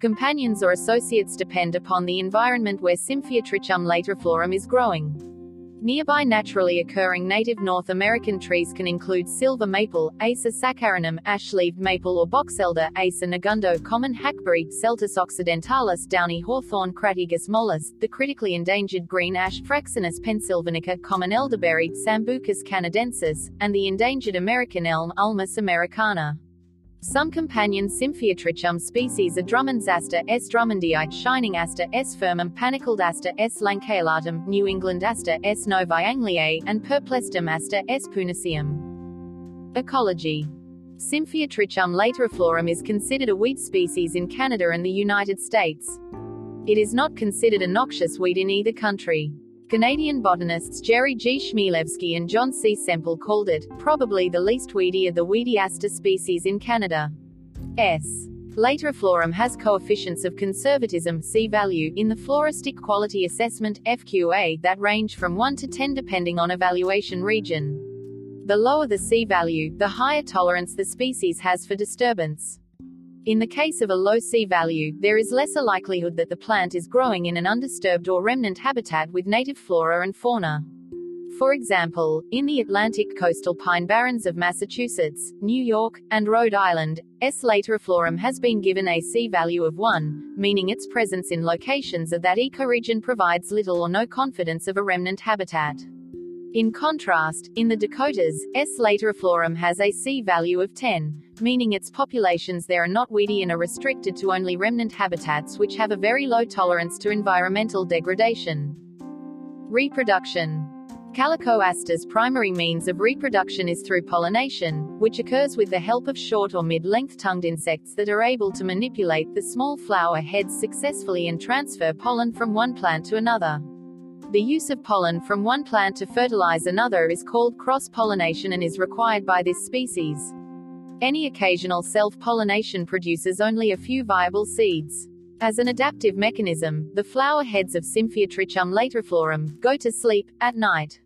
Companions or associates depend upon the environment where Trichum lateriflorum is growing. Nearby naturally occurring native North American trees can include silver maple, Acer saccharinum, ash-leaved maple or box elder, Acer negundo, common hackberry, Celtis occidentalis, downy hawthorn, Crataegus mollis, the critically endangered green ash, Fraxinus pennsylvanica, common elderberry, Sambucus canadensis, and the endangered American elm, Ulmus americana. Some companion Symphyotrichum species are Drummond's aster S. drummondii, shining aster S. firmum, panicled aster S. lanceolatum, New England aster S. novae Angliae, and purplestem aster S. puniceum. Ecology Symphyotrichum lateriflorum is considered a weed species in Canada and the United States. It is not considered a noxious weed in either country. Canadian botanists Jerry G. Chmielewski and John C. Semple called it, probably the least weedy of the weedy aster species in Canada. S. Lateriflorum has coefficients of conservatism C value in the Floristic Quality Assessment FQA that range from 1 to 10 depending on evaluation region. The lower the C value, the higher tolerance the species has for disturbance. In the case of a low C value, there is lesser likelihood that the plant is growing in an undisturbed or remnant habitat with native flora and fauna. For example, in the Atlantic coastal pine barrens of Massachusetts, New York, and Rhode Island, S. lateriflorum has been given a C value of 1, meaning its presence in locations of that ecoregion provides little or no confidence of a remnant habitat. In contrast, in the Dakotas, S. lateriflorum has a C value of 10, meaning its populations there are not weedy and are restricted to only remnant habitats which have a very low tolerance to environmental degradation. Reproduction Calico aster's primary means of reproduction is through pollination, which occurs with the help of short or mid-length tongued insects that are able to manipulate the small flower heads successfully and transfer pollen from one plant to another. The use of pollen from one plant to fertilize another is called cross-pollination and is required by this species. Any occasional self-pollination produces only a few viable seeds. As an adaptive mechanism, the flower heads of Symphyotrichum lateriflorum go to sleep at night.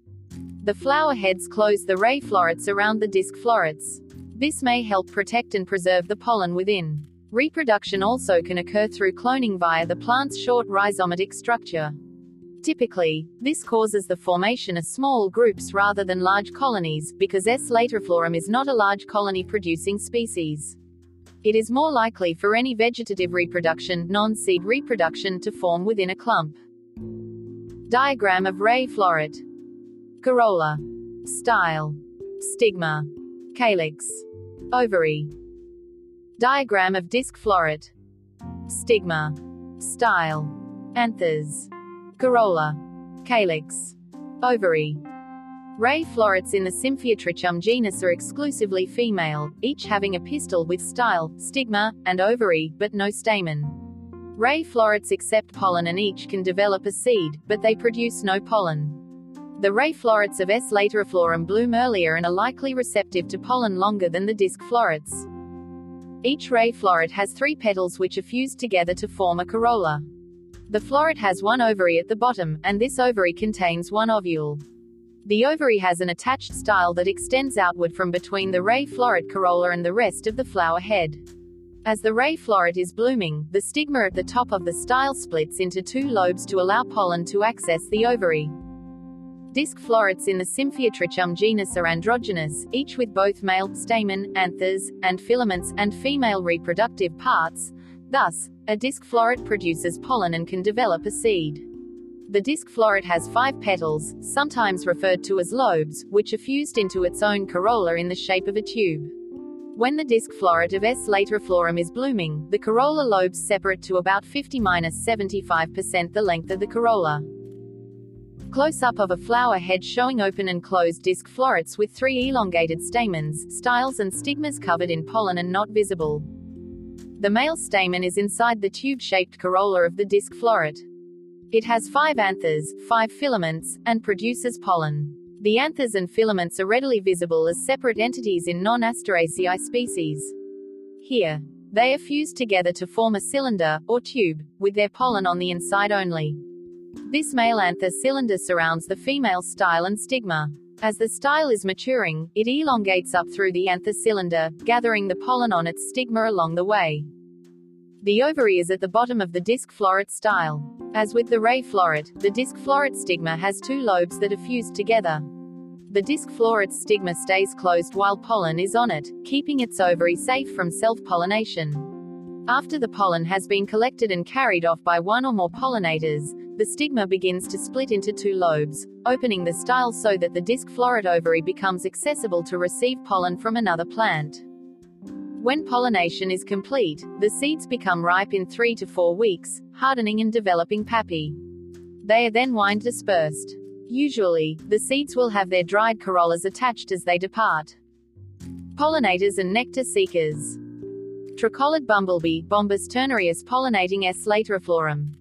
The flower heads close the ray florets around the disc florets. This may help protect and preserve the pollen within. Reproduction also can occur through cloning via the plant's short rhizomatic structure. Typically, this causes the formation of small groups rather than large colonies, because S. lateriflorum is not a large colony producing species. It is more likely for any vegetative reproduction, non-seed reproduction to form within a clump. Diagram of ray floret. Corolla. Style. Stigma. Calyx. Ovary. Diagram of disc floret. Stigma. Style. Anthers. Corolla. Calyx. Ovary. Ray florets in the Symphyotrichum genus are exclusively female, each having a pistil with style, stigma, and ovary, but no stamen. Ray florets accept pollen and each can develop a seed, but they produce no pollen. The ray florets of S. lateriflorum bloom earlier and are likely receptive to pollen longer than the disc florets. Each ray floret has three petals which are fused together to form a corolla. The floret has one ovary at the bottom, and this ovary contains one ovule. The ovary has an attached style that extends outward from between the ray floret corolla and the rest of the flower head. As the ray floret is blooming, the stigma at the top of the style splits into two lobes to allow pollen to access the ovary. Disc florets in the Symphyotrichum genus are androgynous, each with both male stamen, anthers, and filaments, and female reproductive parts. Thus, a disc floret produces pollen and can develop a seed. The disc floret has five petals, sometimes referred to as lobes, which are fused into its own corolla in the shape of a tube. When the disc floret of S. lateriflorum is blooming, the corolla lobes separate to about 50-75% the length of the corolla. Close-up of a flower head showing open and closed disc florets with three elongated stamens, styles and stigmas covered in pollen and not visible. The male stamen is inside the tube-shaped corolla of the disc floret. It has five anthers, five filaments, and produces pollen. The anthers and filaments are readily visible as separate entities in non-Asteraceae species. Here, they are fused together to form a cylinder, or tube, with their pollen on the inside only. This male anther cylinder surrounds the female style and stigma. As the style is maturing, it elongates up through the anther cylinder, gathering the pollen on its stigma along the way. The ovary is at the bottom of the disc floret style. As with the ray floret, the disc floret stigma has two lobes that are fused together. The disc floret's stigma stays closed while pollen is on it, keeping its ovary safe from self-pollination. After the pollen has been collected and carried off by one or more pollinators, the stigma begins to split into two lobes, opening the style so that the disc floret ovary becomes accessible to receive pollen from another plant. When pollination is complete, the seeds become ripe in three to four weeks, hardening and developing pappi. They are then wind dispersed. Usually, the seeds will have their dried corollas attached as they depart. Pollinators and nectar seekers. Tricolored bumblebee, Bombus ternarius pollinating S. lateriflorum.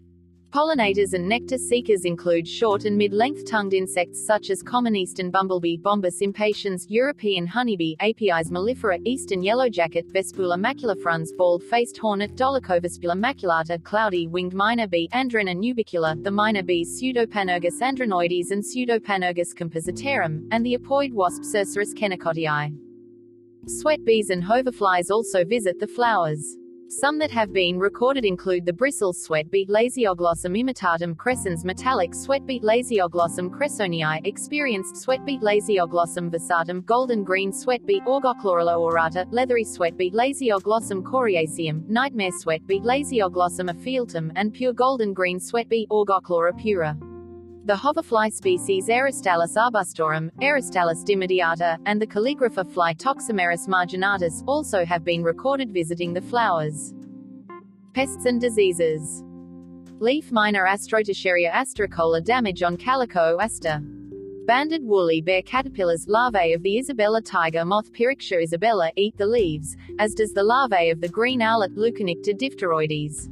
Pollinators and nectar seekers include short and mid-length tongued insects such as common eastern bumblebee Bombus impatiens, European honeybee, Apis mellifera, eastern yellowjacket, Vespula maculifrons, bald-faced hornet, Dolichovespula maculata, cloudy winged miner bee, Andrena nubecula, the miner bees Pseudopanurgus andrenoides and Pseudopanurgus compositarum, and the apoid wasp Cerceris kennicottii. Sweat bees and hoverflies also visit the flowers. Some that have been recorded include the bristle sweatbeet Lasioglossum imitatum crescens metallic sweatbeet Lasioglossum cressonii experienced sweatbeet Lasioglossum versatum golden green sweatbeet Augochlorella aurata leathery sweatbeet Lasioglossum coriaceum nightmare sweatbeet Lasioglossum ophioltum and pure golden green sweatbeet Augochlora pura. The hoverfly species Eristalis arbustorum, Eristalis dimidiata, and the calligrapher fly Toxomerus marginatus also have been recorded visiting the flowers. Pests and diseases. Leaf miner Astrotischeria astericola damage on calico aster. Banded woolly bear caterpillars, larvae of the Isabella tiger moth Pyrrharctia isabella, eat the leaves, as does the larvae of the green owlet Leuconycta diphteroides.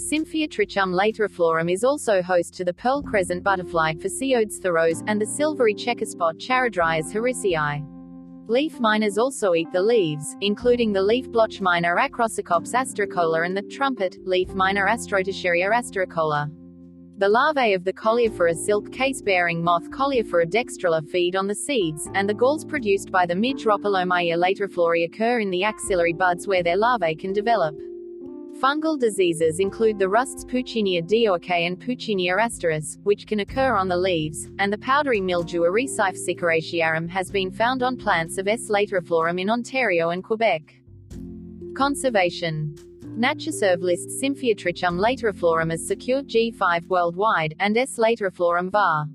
Symphyotrichum lateriflorum is also host to the pearl crescent butterfly Phyciodes tharos, and the silvery checkerspot Charadrius harrisii. Leaf miners also eat the leaves, including the leaf blotch miner Acrocercops astericola and the trumpet, leaf miner Astrotischeria astericola. The larvae of the Coleophora silk case-bearing moth Coleophora dextrella feed on the seeds, and the galls produced by the midge Rhopalomyia lateriflori occur in the axillary buds where their larvae can develop. Fungal diseases include the rusts Puccinia dioicae and Puccinia asteris, which can occur on the leaves, and the powdery mildew cichoracearum has been found on plants of S. lateriflorum in Ontario and Quebec. Conservation NatureServe lists Symphyotrichum lateriflorum as secure G5 worldwide, and S. lateriflorum var.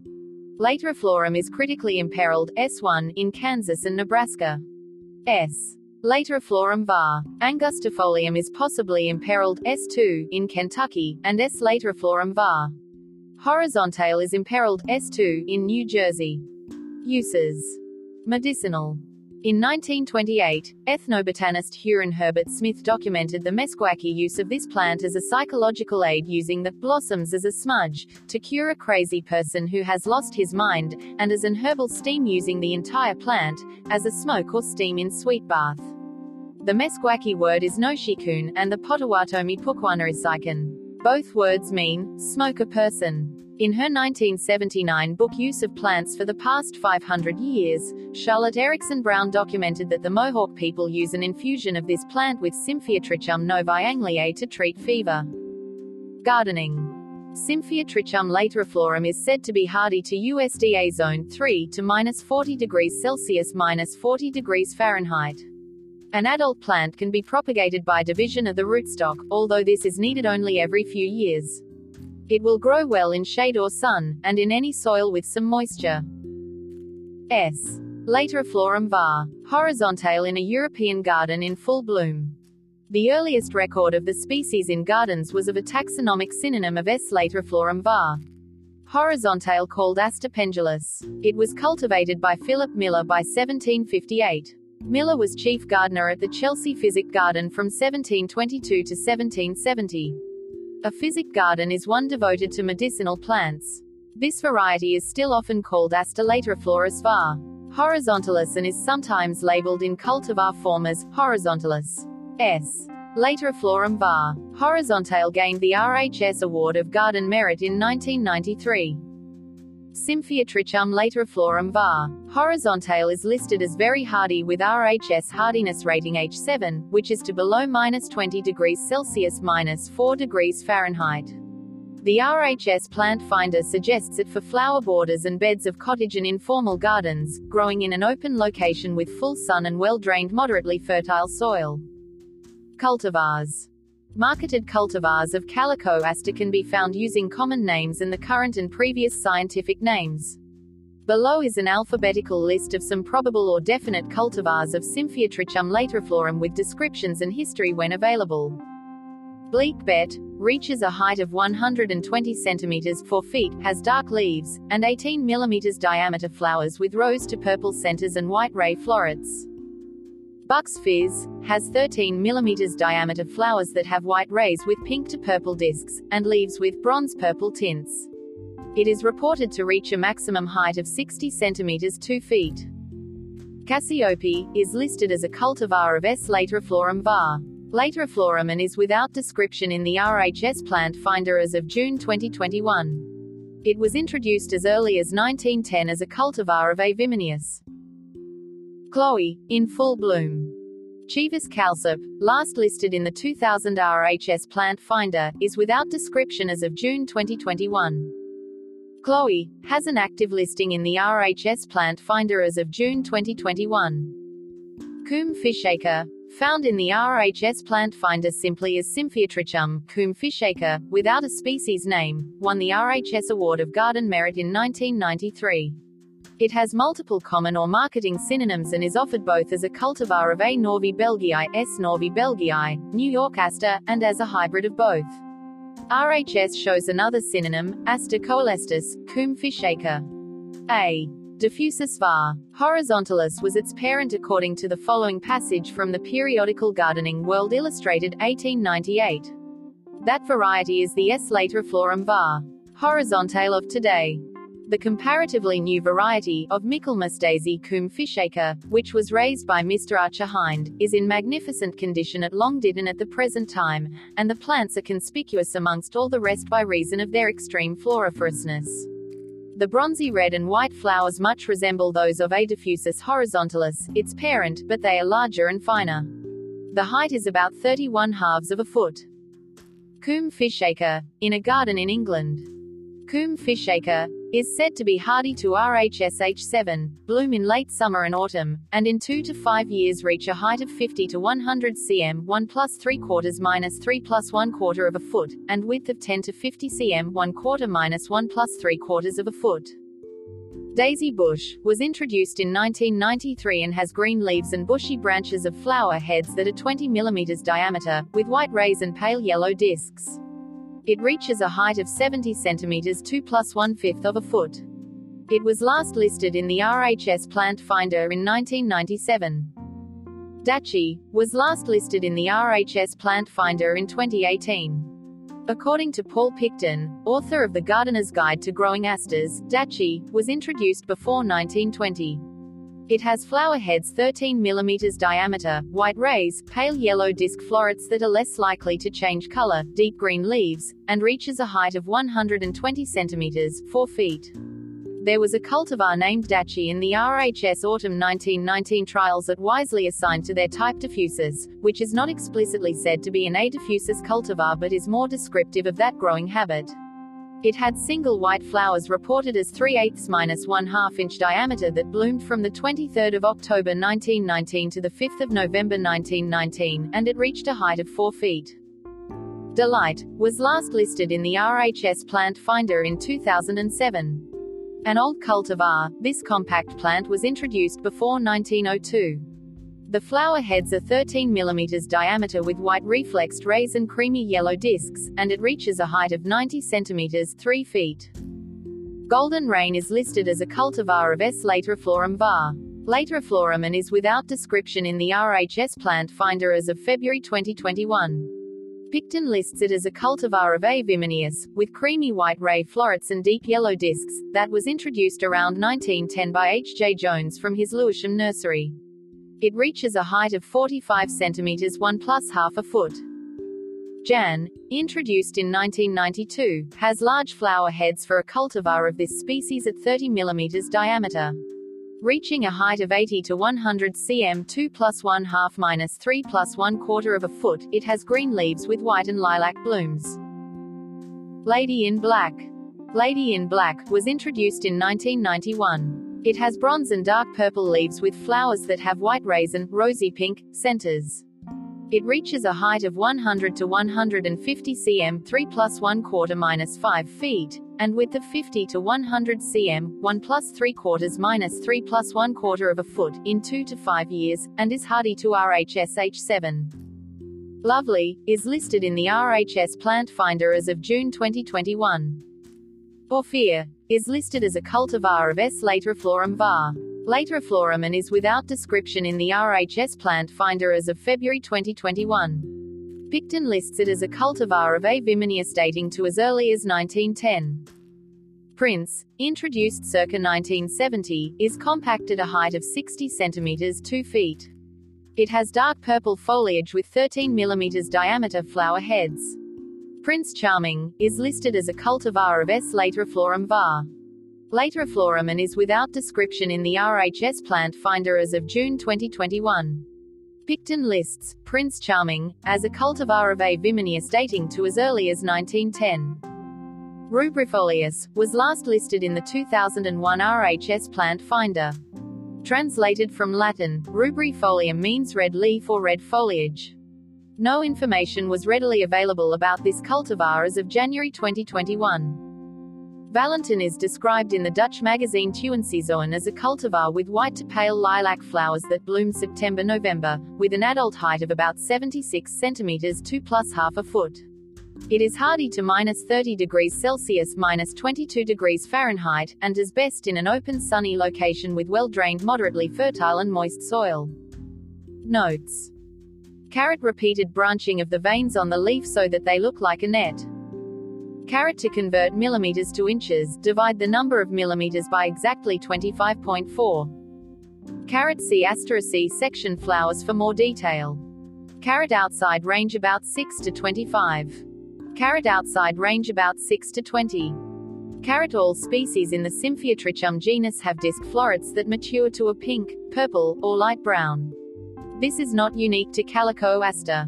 Lateriflorum is critically imperiled S1 in Kansas and Nebraska. S. Lateriflorum var. Angustifolium is possibly imperiled S2 in Kentucky, and S. lateriflorum var. Horizontale is imperiled S2 in New Jersey. Uses. Medicinal. In 1928, ethnobotanist Huron Herbert Smith documented the meskwaki use of this plant as a psychological aid using the blossoms as a smudge to cure a crazy person who has lost his mind, and as an herbal steam using the entire plant as a smoke or steam in sweet bath. The Meskwaki word is Noshikun, and the Potawatomi Pukwana is Saikan. Both words mean, smoke a person. In her 1979 book Use of Plants for the Past 500 Years, Charlotte Erichsen-Brown documented that the Mohawk people use an infusion of this plant with Symphyotrichum novae angliae to treat fever. Gardening. Symphyotrichum lateriflorum is said to be hardy to USDA zone 3 to minus 40 degrees Celsius minus 40 degrees Fahrenheit. An adult plant can be propagated by division of the rootstock, although this is needed only every few years. It will grow well in shade or sun, and in any soil with some moisture. S. Lateriflorum var. Horizontale in a European garden in full bloom. The earliest record of the species in gardens was of a taxonomic synonym of S. lateriflorum var. Horizontale called Aster pendulus. It was cultivated by Philip Miller by 1758. Miller was chief gardener at the Chelsea Physic Garden from 1722 to 1770. A physic garden is one devoted to medicinal plants. This variety is still often called Aster lateriflorus var. horizontalis and is sometimes labeled in cultivar form as horizontalis. S. Lateriflorum var. Horizontale gained the RHS Award of Garden Merit in 1993. Symphyotrichum lateriflorum var. Horizontale is listed as very hardy with RHS hardiness rating H7, which is to below minus 20 degrees Celsius minus 4 degrees Fahrenheit. The RHS plant finder suggests it for flower borders and beds of cottage and informal gardens, growing in an open location with full sun and well-drained moderately fertile soil. Cultivars Marketed cultivars of calico aster can be found using common names and the current and previous scientific names. Below is an alphabetical list of some probable or definite cultivars of Symphyotrichum lateriflorum with descriptions and history when available. Bleke Bet reaches a height of 120 centimeters 4 feet, has dark leaves, and 18 millimeters diameter flowers with rose to purple centers and white ray florets. Buck's Fizz has 13 mm diameter flowers that have white rays with pink to purple discs, and leaves with bronze purple tints. It is reported to reach a maximum height of 60 cm 2 feet. Cassiope is listed as a cultivar of S. lateriflorum var. Lateriflorum and is without description in the RHS plant finder as of June 2021. It was introduced as early as 1910 as a cultivar of A. Chloe, in full bloom. Chivas calceps, last listed in the 2000 RHS Plant Finder, is without description as of June 2021. Chloe has an active listing in the RHS Plant Finder as of June 2021. Coombe fishacre, found in the RHS Plant Finder simply as Symphyotrichum, Coombe fishacre, without a species name, won the RHS Award of Garden Merit in 1993. It has multiple common or marketing synonyms and is offered both as a cultivar of A. novi-belgii, S. novi-belgii, New York aster, and as a hybrid of both. RHS shows another synonym, Aster coelestis, Coombe fishacre. A. Diffusus var. Horizontalis was its parent according to the following passage from the periodical Gardening World Illustrated, 1898. That variety is the S. lateriflorum var. horizontale of today the comparatively new variety of Michaelmas daisy Coombe fishacre, which was raised by Mr. Archer Hind, is in magnificent condition at Long Ditton at the present time, and the plants are conspicuous amongst all the rest by reason of their extreme floriferousness. The bronzy red and white flowers much resemble those of A. diffusus horizontalis, its parent, but they are larger and finer. The height is about 31 halves of a foot. Coombe fishacre, in a garden in England. Coombe fishacre, is said to be hardy to RHSH7, bloom in late summer and autumn, and in 2 to 5 years reach a height of 50 to 100 cm 1 plus 3 quarters minus 3 plus 1 quarter of a foot, and width of 10 to 50 cm 1 quarter minus 1 plus 3 quarters of a foot. Daisy bush was introduced in 1993 and has green leaves and bushy branches of flower heads that are 20 mm diameter, with white rays and pale yellow discs. It reaches a height of 70 centimeters 2 plus 1 fifth of a foot. It was last listed in the RHS Plant Finder in 1997. Datschi was last listed in the RHS Plant Finder in 2018. According to Paul Picton, author of The Gardener's Guide to Growing Asters, Datschi was introduced before 1920. It has flower heads 13 mm diameter, white rays, pale yellow disc florets that are less likely to change color, deep green leaves, and reaches a height of 120 centimeters 4 feet. There was a cultivar named Datschi in the RHS Autumn 1919 trials that wisely assigned to their type diffusus, which is not explicitly said to be an A diffusus cultivar but is more descriptive of that growing habit. It had single white flowers reported as 3 eighths minus 1 half inch diameter that bloomed from the 23rd of October 1919 to the 5th of November 1919, and it reached a height of 4 feet. Delight was last listed in the RHS Plant Finder in 2007. An old cultivar, this compact plant was introduced before 1902. The flower heads are 13 mm diameter with white reflexed rays and creamy yellow discs, and it reaches a height of 90 cm 3 feet. Golden Rain is listed as a cultivar of S. lateriflorum var. Lateriflorum and is without description in the RHS plant finder as of February 2021. Picton lists it as a cultivar of A. vimineus, with creamy white ray florets and deep yellow discs, that was introduced around 1910 by H. J. Jones from his Lewisham nursery. It reaches a height of 45 centimeters 1 plus half a foot. Jan, introduced in 1992, has large flower heads for a cultivar of this species at 30 mm diameter. Reaching a height of 80 to 100 cm 2 plus 1 half minus 3 plus 1 quarter of a foot, it has green leaves with white and lilac blooms. Lady in Black. Lady in Black was introduced in 1991. It has bronze and dark purple leaves with flowers that have white rays and rosy pink centers. It reaches a height of 100 to 150 cm 3 plus 1 quarter minus 5 feet, and width of 50 to 100 cm 1 plus 3 quarters minus 3 plus 1 quarter of a foot in 2 to 5 years, and is hardy to RHSH7. Lovely, is listed in the RHS Plant Finder as of June 2021. Orphea is listed as a cultivar of S. lateriflorum var. Lateriflorum and is without description in the RHS plant finder as of February 2021. Picton lists it as a cultivar of A. vimineus dating to as early as 1910. Prince, introduced circa 1970, is compact at a height of 60 centimeters 2 feet. It has dark purple foliage with 13 mm diameter flower heads. Prince Charming, is listed as a cultivar of S. lateriflorum var. Lateriflorum and is without description in the RHS plant finder as of June 2021. Picton lists Prince Charming as a cultivar of A. vimineus dating to as early as 1910. Rubrifolius was last listed in the 2001 RHS Plant Finder. Translated from Latin, rubrifolium means red leaf or red foliage. No information was readily available about this cultivar as of January 2021. Valentin is described in the Dutch magazine Tuinseizoen as a cultivar with white to pale lilac flowers that bloom September-November, with an adult height of about 76 centimeters 2 plus half a foot. It is hardy to minus 30 degrees Celsius minus 22 degrees Fahrenheit, and is best in an open sunny location with well-drained moderately fertile and moist soil. Notes. Caret repeated branching of the veins on the leaf so that they look like a net. Caret to convert millimeters to inches, divide the number of millimeters by exactly 25.4. Caret C C section flowers for more detail. Caret outside range about 6 to 25. Caret outside range about 6 to 20. Caret all species in the Symphyotrichum genus have disc florets that mature to a pink, purple, or light brown. This is not unique to Calico aster.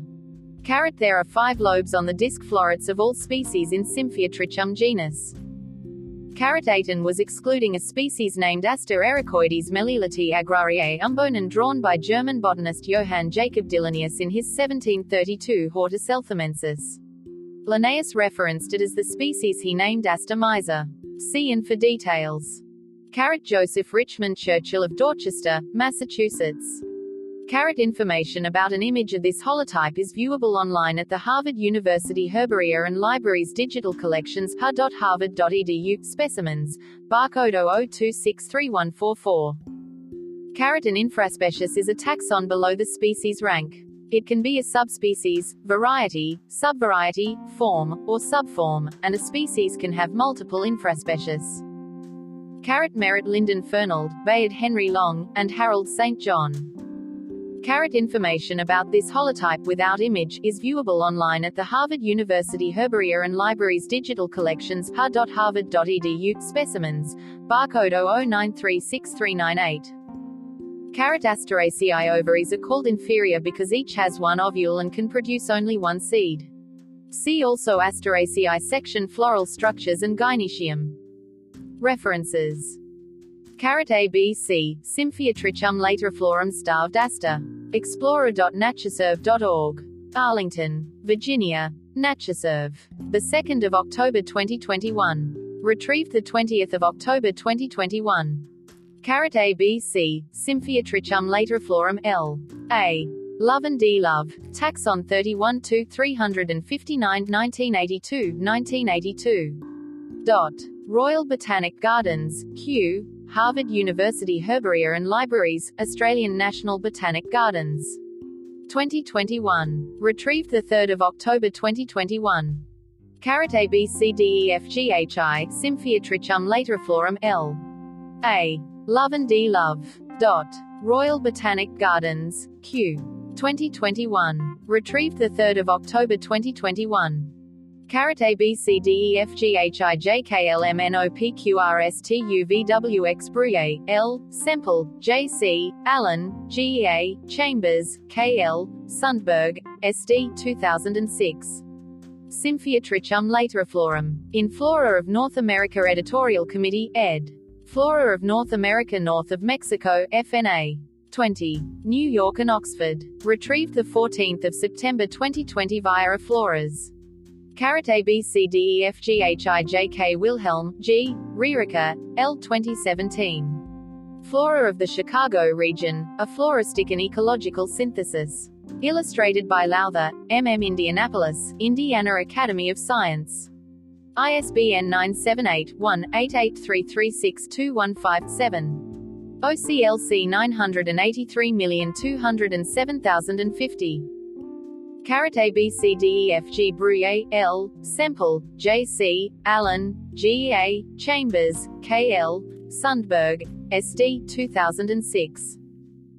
Caret There are five lobes on the disc florets of all species in Symphyotrichum genus. Caret Aiton was excluding a species named Aster ericoides meliloti agrariae umbonen drawn by German botanist Johann Jacob Dillenius in his 1732 Hortus Elthamensis. Linnaeus referenced it as the species he named Aster miser. See in for details. Caret Joseph Richmond Churchill of Dorchester, Massachusetts. Caret information about an image of this holotype is viewable online at the Harvard University Herbaria and Libraries Digital Collections ha.harvard.edu specimens, barcode 00263144. Caret an infraspecies is a taxon below the species rank. It can be a subspecies, variety, subvariety, form, or subform, and a species can have multiple infraspecies. Caret Merritt Lyndon Fernald, Bayard Henry Long, and Harold St. John. Caret information about this holotype without image is viewable online at the Harvard University Herbaria and Libraries Digital Collections ha.harvard.edu specimens, barcode 00936398. Caret Asteraceae ovaries are called inferior because each has one ovule and can produce only one seed. See also Asteraceae section floral structures and gynoecium. References Caret ABC, Symphyotrichum lateriflorum starved aster. Explorer.natureserve.org. Arlington, Virginia. Natureserve. The 2nd of October 2021. Retrieved the 20th of October 2021. Caret ABC, Symphyotrichum lateriflorum L. A. Love and D. Love. Taxon 31 to 359 1982 1982. Dot. Royal Botanic Gardens, Kew, Harvard University Herbaria and Libraries, Australian National Botanic Gardens. 2021. Retrieved 3 October 2021. Caret A B C D E F G H I, Symphyotrichum lateriflorum L. A. Love and D. Love. Dot. Royal Botanic Gardens, Kew. 2021. Retrieved 3 October 2021. Caret A B C D E F G H I J K L M N O P Q R S T U V W X Brouillet, L, Semple, J C, Allen, G A, Chambers, K L, Sundberg, S D 2006. Symphyotrichum lateriflorum. In Flora of North America Editorial Committee, ed. Flora of North America North of Mexico, FNA. 20. New York and Oxford. Retrieved 14 September 2020 via Floras. Caret A B C D E F G H I J K Wilhelm, G. Rericha, L. 2017. Flora of the Chicago region, a floristic and ecological synthesis. Illustrated by Lowther, M.M. Indianapolis, Indiana Academy of Science. ISBN 978-1-883362-157. OCLC 983207050. Caret A B C D E F G Brouillet, L, Semple, J C, Allen, G A, Chambers, K L, Sundberg, S D 2006.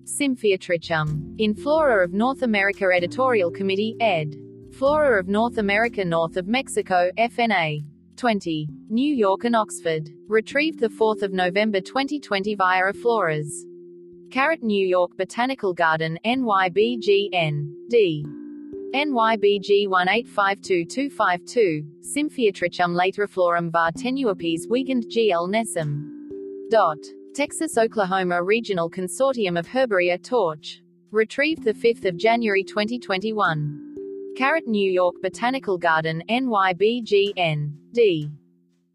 Symphyotrichum. In Flora of North America Editorial Committee, ed. Flora of North America North of Mexico, FNA. 20. New York and Oxford. Retrieved 4 November 2020 via Floras. Caret New York Botanical Garden, NYBGN, D. NYBG 1852252, Symphyotrichum lateriflorum var tenuipes Wiegand GL Nesom. Dot. Texas Oklahoma Regional Consortium of Herbaria Torch. Retrieved 5 January 2021. Caret New York Botanical Garden, NYBGN, D.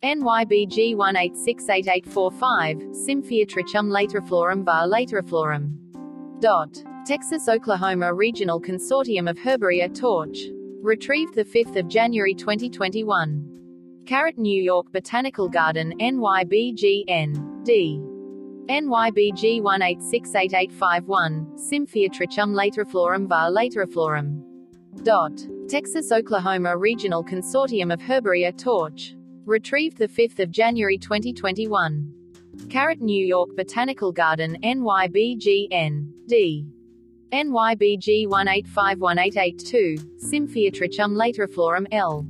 NYBG 1868845, Symphyotrichum lateriflorum var lateriflorum. Dot. Texas Oklahoma Regional Consortium of Herbaria Torch. Retrieved 5 January 2021. Caret New York Botanical Garden, NYBGN, D. NYBG 1868851, Symphyotrichum lateriflorum var lateriflorum. Dot. Texas Oklahoma Regional Consortium of Herbaria Torch. Retrieved 5 January 2021. Caret New York Botanical Garden, NYBGN, D. NYBG 1851882, Symphyotrichum lateriflorum L.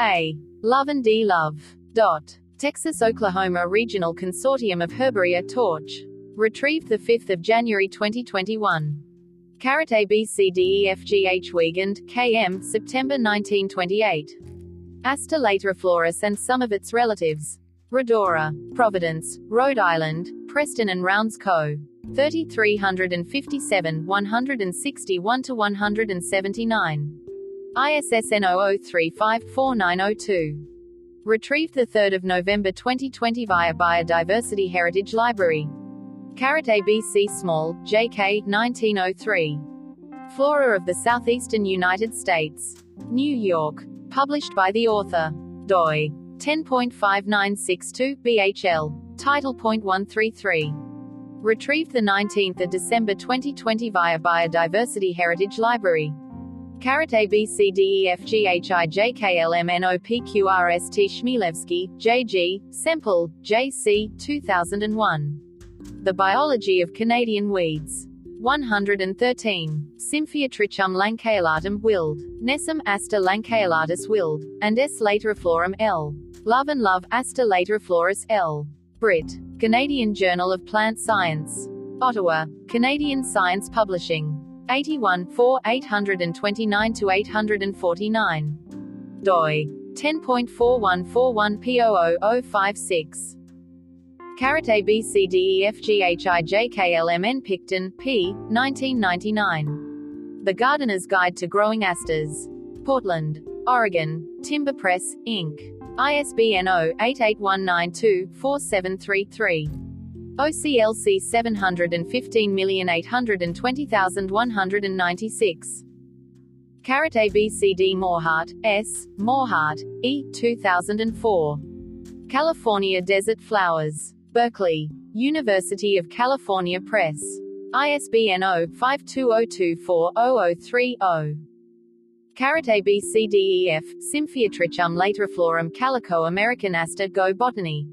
A. Love and D. Love. Dot. Texas Oklahoma Regional Consortium of Herbaria Torch. Retrieved 5 January 2021. Caret A B C D E F G H Wiegand, KM, September 1928. Aster lateriflorus and some of its relatives. Rhodora, Providence, Rhode Island, Preston and Rounds Co. 3357 161 to 179. ISSN 00354902. Retrieved 3 November 2020 via Biodiversity Heritage Library. Caret ABC Small, JK, 1903. Flora of the Southeastern United States. New York. Published by the author. doi. 10.5962 BHL. Title 133. Retrieved 19 December 2020 via Biodiversity Heritage Library. Caret A B C D E F G H I J K L M N O P Q R S T Chmielewski, J G, Semple, J C, 2001. The Biology of Canadian Weeds. 113. Symphyotrichum lanceolatum Wild. Nesom Aster lanceolatus Wild. And S. lateriflorum L. Love and Love Aster lateriflorus L. Brit. Canadian Journal of Plant Science. Ottawa. Canadian Science Publishing. 81 4 829 to 849. doi. 10.4141 P00056. Caret A B C D E F G H I J K L M N Picton, P. 1999. The Gardener's Guide to Growing Asters. Portland, Oregon. Timber Press, Inc. ISBN 0-88192-4733. OCLC 715820196. Caret ABCD Morhardt, S. Oh Morhardt, E. 2004. California Desert Flowers. Berkeley. University of California Press. ISBN 0-52024003-0. Caret A B C D E F, Symphyotrichum lateriflorum calico American Aster Go Botany.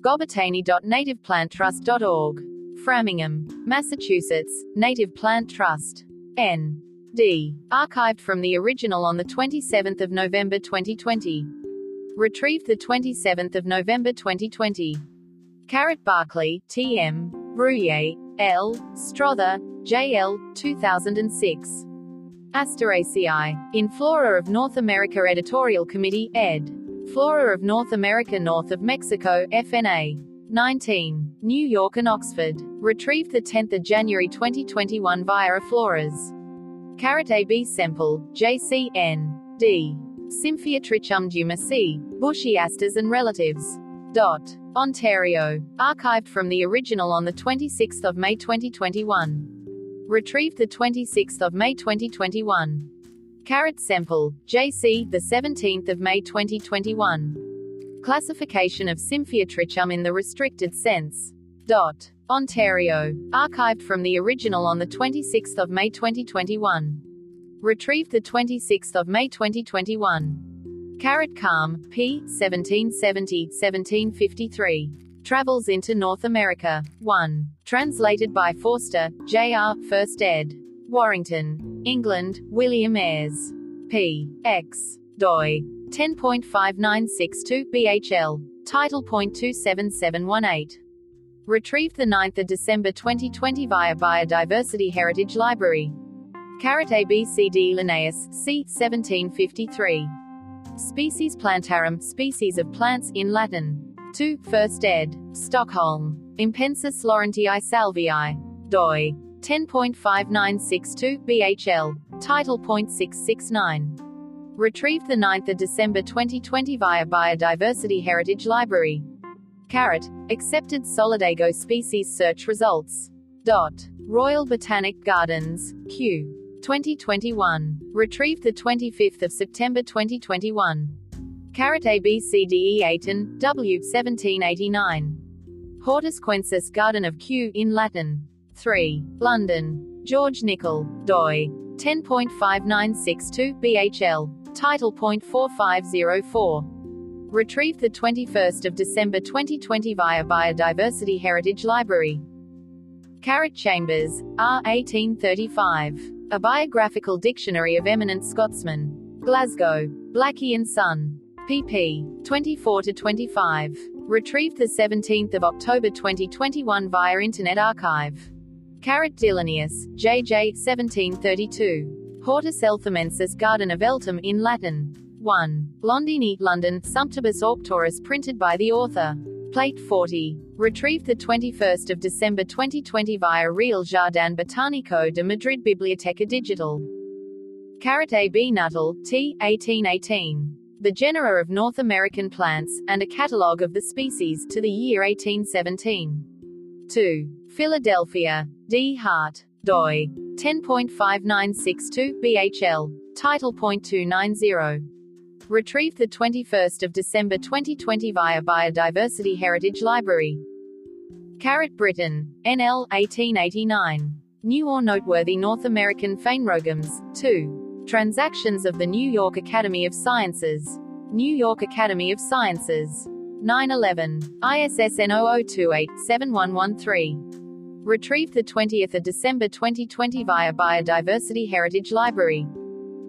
Gobotany.nativeplanttrust.org. Framingham, Massachusetts, Native Plant Trust. N. D. Archived from the original on the 27th of November 2020. Retrieved the 27th of November 2020. Caret Barkley, T. M. Brouillet, L. Strother, J. L. 2006. Asteraceae. In Flora of North America Editorial Committee, ed. Flora of North America North of Mexico, FNA. 19. New York and Oxford. Retrieved 10 January 2021 via Floras. Caret AB Semple, JC N. D. Dumosi, bushy asters and relatives. Dot. Ontario. Archived from the original on the 26th of May 2021. Retrieved the 26th of May 2021. Caret Semple, JC, the 17th of May 2021. Classification of Symphyotrichum in the restricted sense. Dot. Ontario. Archived from the original on the 26th of May 2021. Retrieved the 26th of May 2021. Caret Kalm, P. 1770-1753. Travels into North America. 1. Translated by Forster, J.R., First ed. Warrington, England, William Eyres. P. X. doi. 10.5962 BHL. Title.27718. Retrieved the 9th of December 2020 via Biodiversity Heritage Library. Caret ABCD Linnaeus, c. 1753. Species Plantarum, species of plants, in Latin. 2. First ed. Stockholm. Impensis Laurentii Salvii. doi. 10.5962 BHL. Title. 0.669. Retrieved 9 December 2020 via Biodiversity Heritage Library. Caret. Accepted Solidago species search results. Dot. Royal Botanic Gardens. Kew. 2021. Retrieved 25 September 2021. Caret A B C D E Aiton, W 1789. Hortus Kewensis Garden of Kew in Latin. 3. London. George Nicol. doi. 10.5962 BHL. title point four five zero four Retrieved the 21st of December 2020 via Biodiversity Heritage Library. Caret Chambers, R. 1835. A Biographical Dictionary of Eminent Scotsmen. Glasgow. Blackie and Son pp. 24 to 25. Retrieved the 17th of October 2021 via Internet Archive. Caret Dillenius, J.J. 1732. Hortus Elthamensis Garden of Eltham in Latin. 1. Londini, London, Sumptibus Auctorus printed by the author. Plate 40. Retrieved the 21st of December 2020 via Real Jardin Botanico de Madrid Biblioteca Digital. Caret A. B. Nuttall, T. 1818. The Genera of North American Plants, and a Catalogue of the Species, to the year 1817. 2. Philadelphia. D. Hart. doi. 10.5962 BHL. Title .290. Retrieved the 21st of December 2020 via Biodiversity Heritage Library. Caret Britton, NL 1889. New or noteworthy North American phanerogams. 2. Transactions of the New York Academy of Sciences. New York Academy of Sciences. 911. ISSN 0028-7113. Retrieved the 20th of December 2020 via Biodiversity Heritage Library.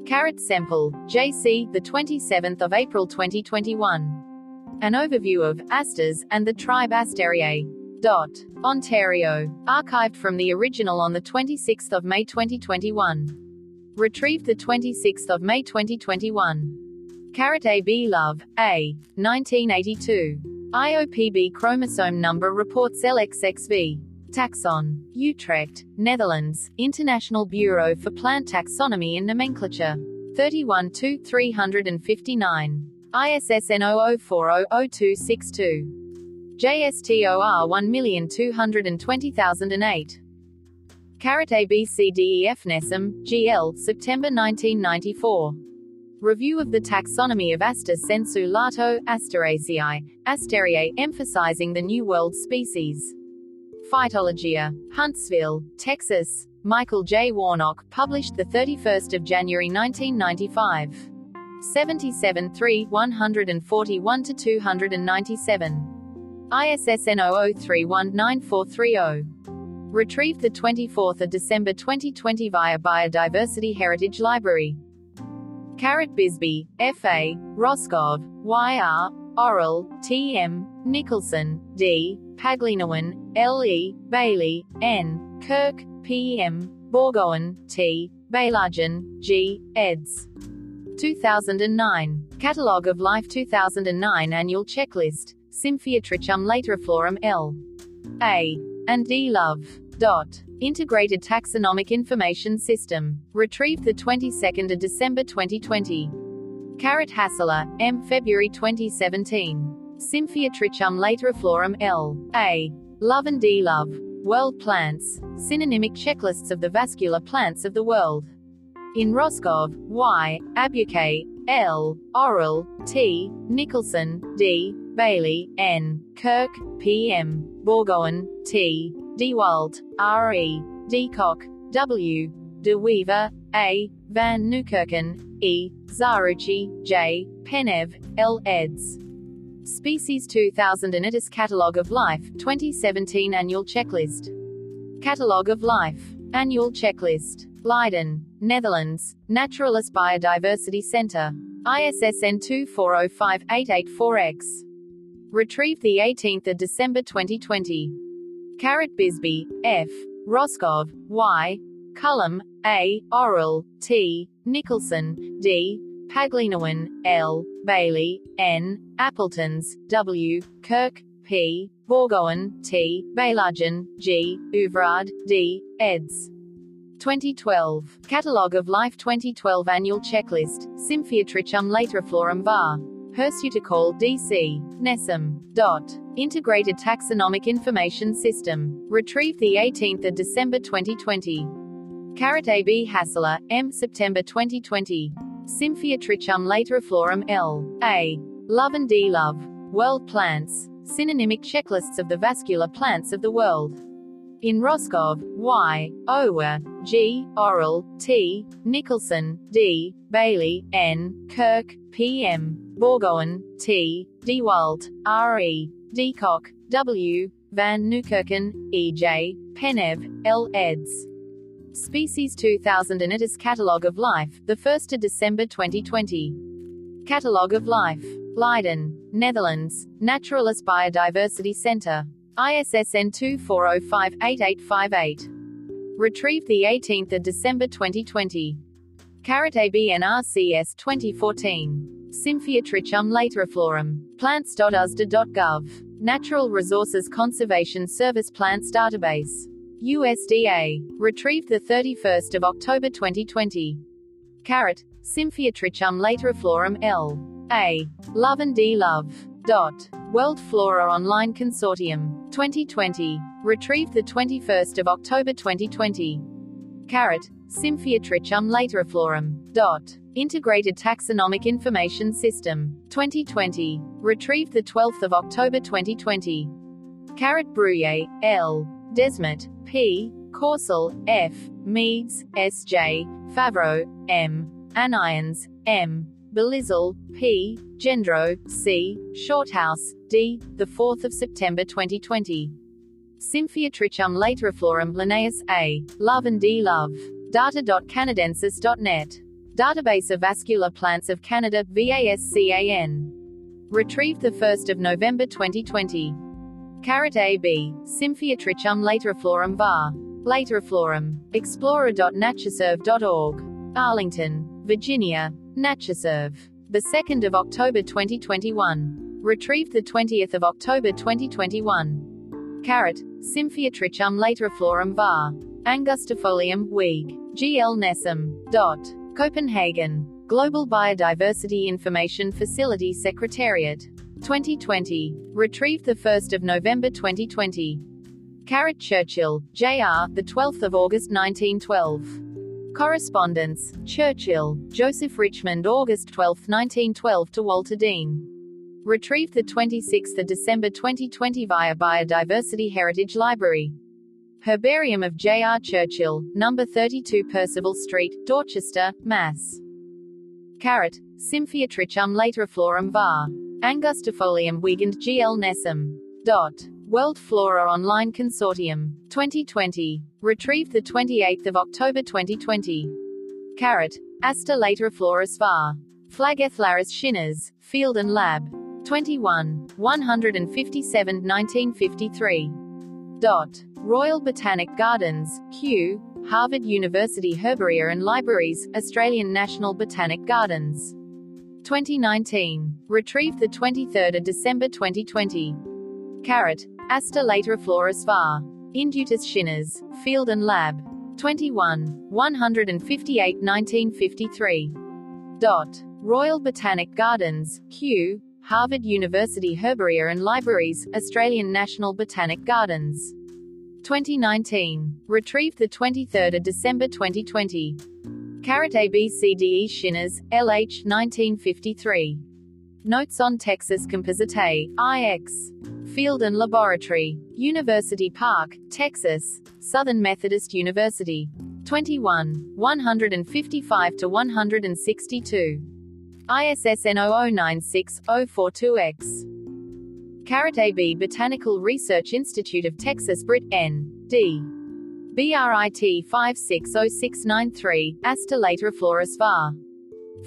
Caret Semple, JC, the 27th of April 2021. An overview of Asters and the tribe Astereae. Dot. Ontario. Archived from the original on the 26th of May 2021. Retrieved the 26th of May 2021. Caret AB Love, A. 1982. IOPB chromosome number reports LXXV. Taxon. Utrecht, Netherlands, International Bureau for Plant Taxonomy and Nomenclature. 31 359. ISSN 00400262. JSTOR 1220008. Caret ABCDEF Nesom, GL, September 1994. Review of the taxonomy of Aster sensu lato, Asteraceae, Astereae, emphasizing the New World species. Phytologia. Huntsville, Texas. Michael J. Warnock, published the 31st of January 1995. 77 3 141 to 297. ISSN 00319430. Retrieved the 24th of December 2020 via Biodiversity Heritage Library. Caret Bisby, F.A., Roskov, Y.R., Orrell, T.M., Nicholson, D., Paglinawan, L.E., Bailey, N., Kirk, P.M., Bourgoin, T., Baillargeon, G., eds. 2009. Catalogue of Life 2009 Annual Checklist. Symphyotrichum lateriflorum L. A. and D. Love. Dot. Integrated Taxonomic Information System. Retrieved the 22nd of December 2020. Caret Hassler, M. February 2017. Symphyotrichum lateriflorum L. A. Love and D. Love. World plants. Synonymic checklists of the vascular plants of the world. In Roskov, Y. Abucay, L. Orrell, T. Nicholson, D. Bailey, N. Kirk, P. M. Bourgoin, T. Dewalt, R. E. Decock, W. De Wever, A. Van Nieuwkerken, E. Zarucchi, J. Penev, L. eds. Species 2000 and ITIS Catalogue of Life, 2017 Annual Checklist. Catalogue of Life. Annual Checklist. Leiden, Netherlands, Naturalis Biodiversity Center. ISSN 2405-884X. Retrieved the 18th of December 2020. Caret Bisby, F. Roskov, Y. Culham, A. Orrell, T. Nicholson, D. Paglinawan, L. Bailey, N. Appeltans, W. Kirk, P. Bourgoin, T. Baillargeon, G. Ouvrard, D. eds. 2012. Catalogue of Life 2012 Annual Checklist, Symphyotrichum lateriflorum var. Hirsuticaule DC. Nesom. Dot. Integrated Taxonomic Information System. Retrieved the 18th of December 2020. Caret AB Hassler, M. September 2020. Symphyotrichum lateriflorum L. A. Love and D. Love. World Plants. Synonymic checklists of the vascular plants of the world. In Roskov, Y. Ower, G. Orrell, T. Nicholson, D. Bailey, N. Kirk, P. M. Bourgoin, T. Dewalt, R. E. Decock, W. Van Nieuwkerken, E. J. Penev, L. eds. Species 2000 and ITIS Catalogue of Life, the 1st of December 2020. Catalogue of Life. Leiden, Netherlands, Naturalis Biodiversity Center. ISSN 24058858. Retrieved the 18th of December 2020. Caret ABNRCS 2014. Symphyotrichum lateriflorum. Plants.usda.gov. Natural Resources Conservation Service Plants Database. USDA. Retrieved the 31st of October 2020. Caret. Symphyotrichum lateriflorum L. A. Love and D. Love. Dot. World Flora Online Consortium. 2020. Retrieved the 21st of October 2020. Caret. Symphyotrichum lateriflorum. Dot. Integrated Taxonomic Information System. 2020. Retrieved the 12th of October 2020. Caret Brouillet, L. Desmet, P. Coursol, F. Meades, S.J. Favreau, M. Anions, M. Belizal, P. Gendreau, C. Shorthouse, D. The 4th of September 2020. Symphyotrichum lateriflorum Linnaeus A. Love and D. Love. Data.canadensys.net. Database of Vascular Plants of Canada, VASCAN. Retrieved 1 November 2020. Caret AB, Symphyotrichum lateriflorum var. Lateriflorum. Explorer.natureserve.org. Arlington, Virginia. Natureserve. The 2nd of October 2021. Retrieved the 20th of October 2021. Caret, Symphyotrichum lateriflorum var. Angustifolium, Weig. G. L. Nesom. Dot. Copenhagen. Global Biodiversity Information Facility Secretariat. 2020. Retrieved 1 November 2020. Caret Churchill, J.R., the 12th of August 1912. Correspondence, Churchill, Joseph Richmond August 12, 1912 to Walter Dean. Retrieved 26 December 2020 via Biodiversity Heritage Library. Herbarium of J.R. Churchill, number 32 Percival Street, Dorchester, Mass. Caret, Symphyotrichum lateriflorum var. Angustifolium Wiegand G. L. Nesom. Dot. World Flora Online Consortium. 2020. Retrieved 28 October 2020. Caret. Aster lateriflorus var. Flagellaris Shinners, Field and Lab. 21. 157 1953. Dot. Royal Botanic Gardens, Kew, Harvard University Herbaria and Libraries, Australian National Botanic Gardens. 2019. Retrieved 23 December 2020. Caret. Aster lateriflorus var. Indutus Shinners, Field and Lab. 21. 158 1953. Dot. Royal Botanic Gardens, Kew, Harvard University Herbaria and Libraries, Australian National Botanic Gardens. 2019. Retrieved 23 December 2020. Caret ABCDE Shinners, LH 1953. Notes on Texas Compositae, IX. Field and Laboratory. University Park, Texas. Southern Methodist University. 21. 155 to 162. ISSN 0096 042X. AB Botanical Research Institute of Texas Brit. N. D. BRIT 560693, Aster lateriflorus var.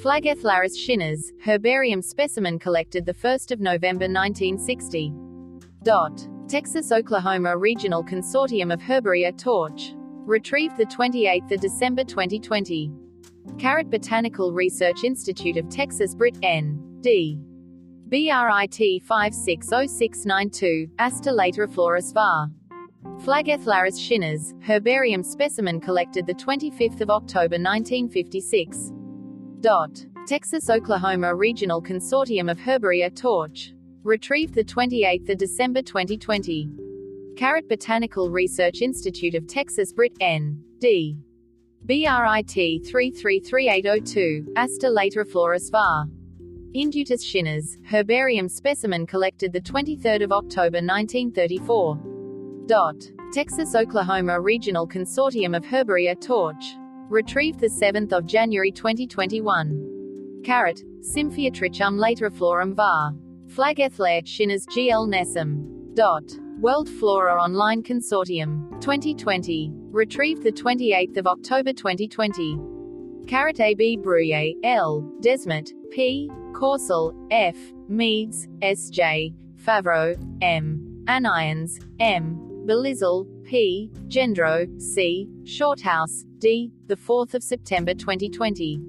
Flagellaris Shinners, herbarium specimen collected 1 November 1960. Dot. Texas Oklahoma Regional Consortium of Herbaria Torch. Retrieved the 28th of December 2020. Caret Botanical Research Institute of Texas Brit N. D. BRIT 560692, Aster Lateriflorus var. Flagellaris shinners, herbarium specimen collected the 25th of October 1956. Dot. Texas Oklahoma Regional Consortium of Herbaria Torch. Retrieved the 28th of December 2020. Caret Botanical Research Institute of Texas Brit N. D. BRIT 333802, Aster Lateriflorus var. Indutus shinners, herbarium specimen collected the 23rd of October 1934. Dot. Texas Oklahoma Regional Consortium of Herbaria Torch. Retrieved the 7th of January 2021. Caret, Symphyotrichum lateriflorum var. Flagellare, Shinners GL Nesom. Dot. World Flora Online Consortium. 2020. Retrieved the 28th of October 2020. Caret AB Brouillet, L. Desmet, P. Coursol, F. Meades, S.J. Favreau, M. Anions, M. Belizal, P. Gendreau, C. Shorthouse, D. The 4th of September 2020.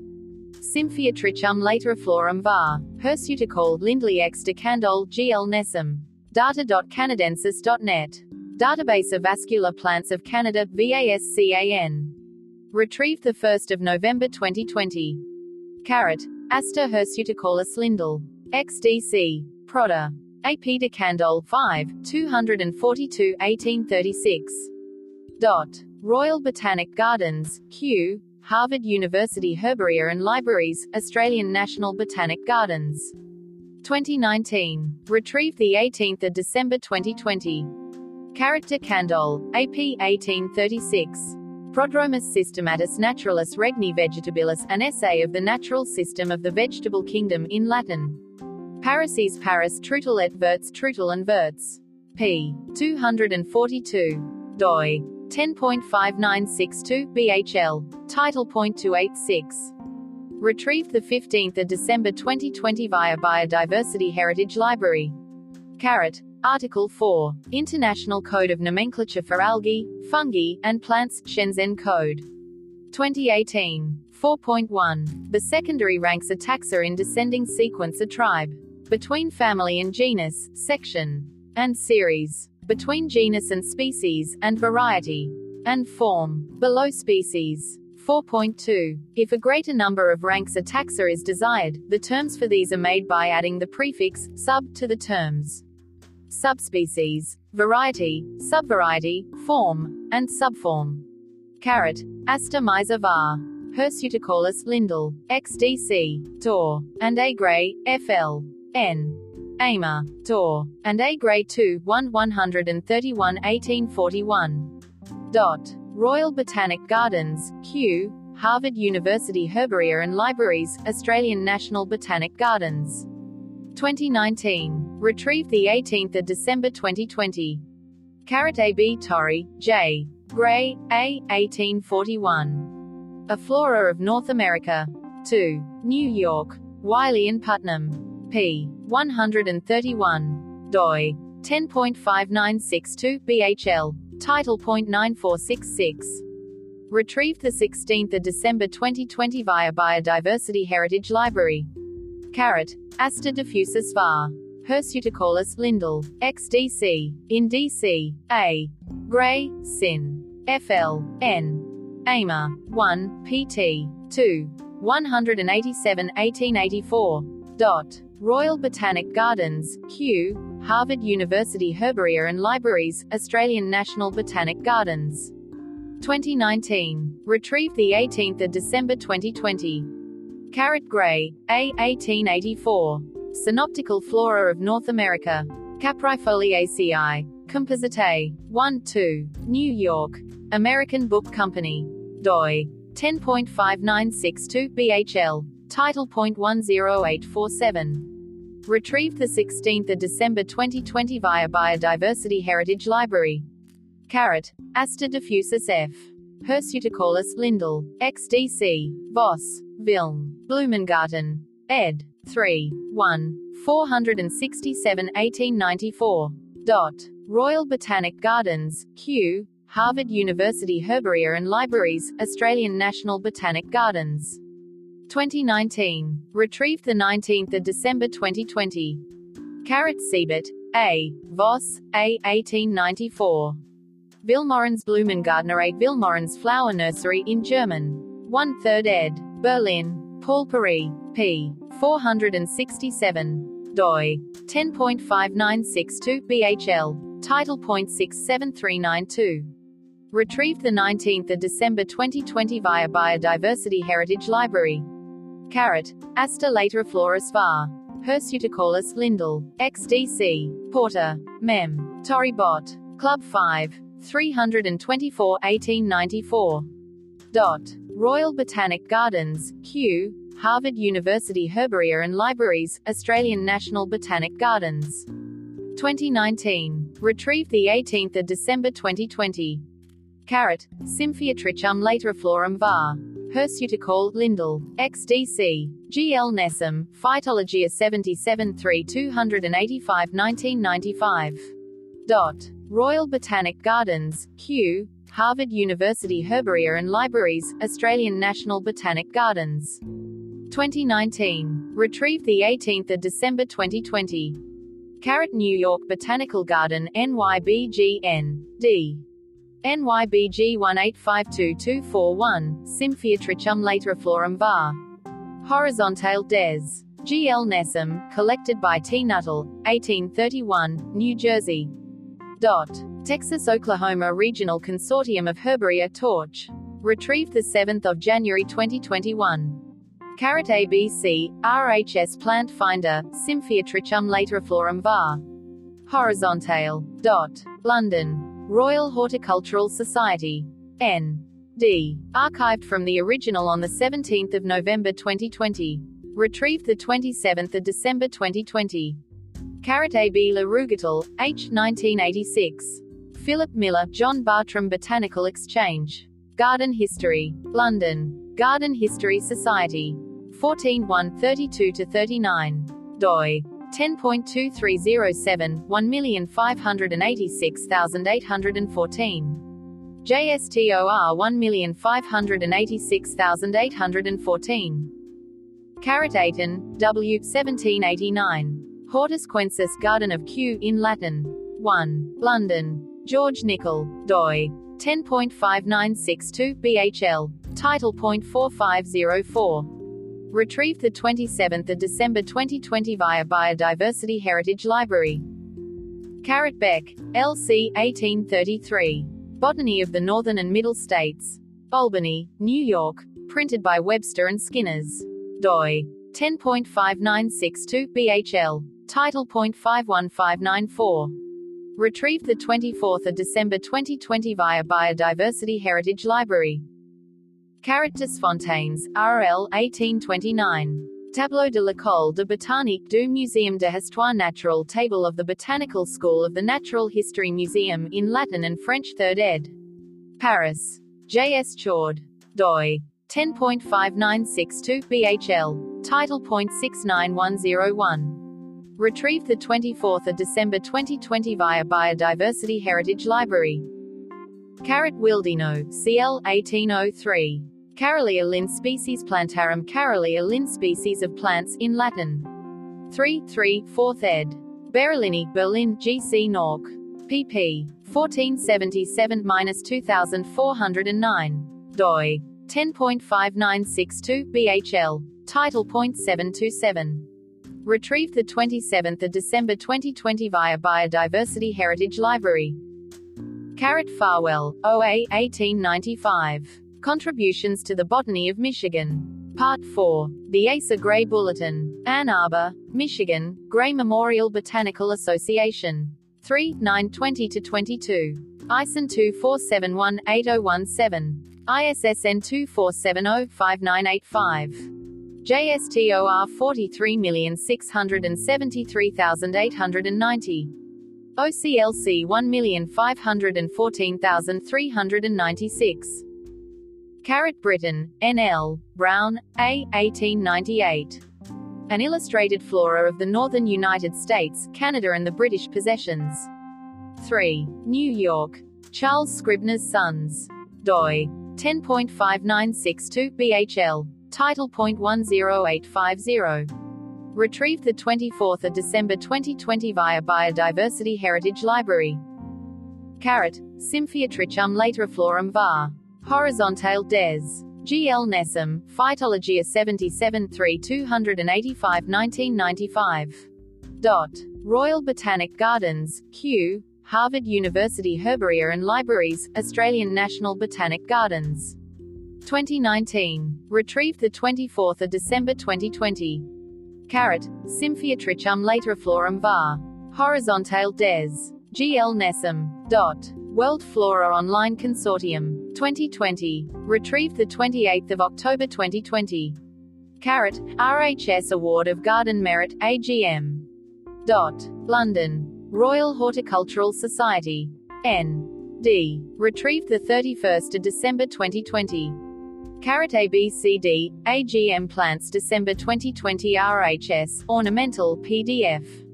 Symphyotrichum lateriflorum var. Hirsuticaule Lindley X decandol GL Nesom. Data.canadensys.net. Database of Vascular Plants of Canada, VASCAN. Retrieved 1 November 2020. Caret. Aster hirsuticaulis lindl. XDC. Proda. AP decandol 5, 242 1836. Dot. Royal Botanic Gardens, Kew, Harvard University Herbaria and Libraries, Australian National Botanic Gardens. 2019. Retrieved the 18th of December 2020. Character Candol, AP 1836. Prodromus systematis naturalis regni vegetabilis, an essay of the natural system of the vegetable kingdom in Latin. Parises Paris Treuttel et Verts Treuttel and Verts. p. 242. doi. 10.5962 BHL. Title point 286. Retrieved 15 December 2020 via Biodiversity Heritage Library. Caret. Article 4. International Code of Nomenclature for Algae, Fungi, and Plants, Shenzhen Code. 2018. 4.1. The secondary ranks a taxa in descending sequence a tribe. Between family and genus, section. And series. Between genus and species, and variety. And form. Below species. 4.2. If a greater number of ranks a taxa is desired, the terms for these are made by adding the prefix, sub, to the terms subspecies, variety, subvariety, form, and subform. Caret, Aster miser var. Hirsuticaulis lindl, XDC, Tor, and A. Gray, FL, N. AMA, Tor, and A. Gray 2, 1 131 1841. Dot. Royal Botanic Gardens, Kew, Harvard University Herbaria and Libraries, Australian National Botanic Gardens. 2019. Retrieved the 18th of December 2020. Caret AB Torrey, J. Gray, A. 1841. A Flora of North America. 2. New York. Wiley and Putnam. p. 131. doi. 10.5962 BHL. Title point 9466. Retrieved the 16th of December 2020 via Biodiversity Heritage Library. Caret. Aster diffusus var. Hirsuticaulis lindl. XDC. In DC. A. Gray. Sin. FL. N. AMA. 1. PT. 2. 187 1884. Dot. Royal Botanic Gardens, Kew, Harvard University Herbaria and Libraries, Australian National Botanic Gardens. 2019. Retrieved the 18th of December 2020. Caret Gray, A. 1884. Synoptical Flora of North America. Caprifoliaceae. Compositae. 1 2. New York. American Book Company. doi. 10.5962 BHL. Title point 10847. Retrieved the 16th of December 2020 via Biodiversity Heritage Library. Caret. Aster diffusus F. Hirsuticaulis lindl. XDC. Voss. Vilm. Blumengarten. ed. 3. 1. 467 1894. Dot. Royal Botanic Gardens, Kew, Harvard University Herbaria and Libraries, Australian National Botanic Gardens. 2019. Retrieved 19 December 2020. Caret Siebert, A. Voss, A. 1894. Vilmorin's Blumengärtner A. Vilmorin's Flower Nursery in German. 1 3rd ed. Berlin. Paul Parey, p. 467. doi. 10.5962 BHL. Title point 67392. Retrieved 19 December 2020 via Biodiversity Heritage Library. Caret. Aster Lateriflorus var. Hirsuticaulis Lindell. XDC. Porter. Mem. Torrey Bot. Club 5. 324 1894. Dot. Royal Botanic Gardens, Kew, Harvard University Herbaria and Libraries, Australian National Botanic Gardens. 2019. Retrieved 18 December 2020. Caret, Symphyotrichum lateriflorum var. Hirsuticaule, Lindell, XDC, GL Nesom, Phytologia 77 3 285 1995. Dot. Royal Botanic Gardens, Kew, Harvard University Herbaria and Libraries, Australian National Botanic Gardens. 2019. Retrieved 18 December 2020. Caret New York Botanical Garden, NYBGN. D. NYBG 1852241, Symphyotrichum lateriflorum var. Horizontale des. G.L. Nesom, collected by T. Nuttall, 1831, New Jersey. Dot. Texas-Oklahoma Regional Consortium of Herbaria Torch. Retrieved 7 January 2021. Caret ABC, RHS Plant Finder, Symphyotrichum lateriflorum var. Horizontale. Dot. London. Royal Horticultural Society. N. D. Archived from the original on 17 November 2020. Retrieved 27 December 2020. Caret A.B. Le Rougetel, H. 1986. Philip Miller, John Bartram Botanical Exchange. Garden History. London. Garden History Society. 14 1 32 39. doi. 10.2307, 1586814. JSTOR 1586814. Caret Aiton, W. 1789. Hortus Garden of Kew in Latin. 1. London. George Nicol, doi. 10.5962 BHL. Title point 4504. Retrieved 27 December 2020 via Biodiversity Heritage Library. Caret Beck, LC 1833. Botany of the Northern and Middle States. Albany, New York. Printed by Webster and Skinners. doi. 10.5962 BHL. Title point 51594. Retrieved the 24th of December 2020 via Biodiversity Heritage Library. Characters Fontaines, RL 1829. Tableau de l'École de Botanique du Muséum de Histoire Naturelle Table of the Botanical School of the Natural History Museum in Latin and French 3rd ed. Paris. J.S. Chaud. doi. 10.5962 BHL. Title point 69101. Retrieved the 24th of December 2020 via Biodiversity Heritage Library. Caret Willdenow, CL 1803. Carolia lin species plantarum Carolia lin species of plants in Latin. 3 3 4th ed. Berlini, Berlin, GC Norc pp. 1477-2409. doi. 10.5962 BHL. Title.727. Retrieved 27 December 2020 via Biodiversity Heritage Library. Caret Farwell, OA 1895. Contributions to the Botany of Michigan. Part 4. The Asa Gray Bulletin. Ann Arbor, Michigan, Gray Memorial Botanical Association. 3, 9 20 22. ISIN 2471-8017. ISSN 2470-5985. JSTOR 43673890. OCLC 1514396. Caret Britton, N.L., Brown, A. 1898. An illustrated flora of the northern United States, Canada and the British possessions. 3. New York. Charles Scribner's Sons. doi. 10.5962 BHL. Title point 10850. Retrieved the 24th of December 2020 via Biodiversity Heritage Library. Caret, Symphyotrichum lateriflorum var. Horizontale des. G.L. Nesom, Phytologia 77 3 285 1995. Dot. Royal Botanic Gardens, Kew, Harvard University Herbaria and Libraries, Australian National Botanic Gardens. 2019. Retrieved 24 December 2020. Caret, Symphyotrichum lateriflorum var. Horizontale des. G.L. Nesom. Dot. World Flora Online Consortium. 2020. Retrieved 28 October 2020. Caret, RHS Award of Garden Merit, AGM. Dot. London. Royal Horticultural Society. N. D. Retrieved 31 December 2020. Caret ABCD, AGM Plants December 2020 RHS, Ornamental, PDF.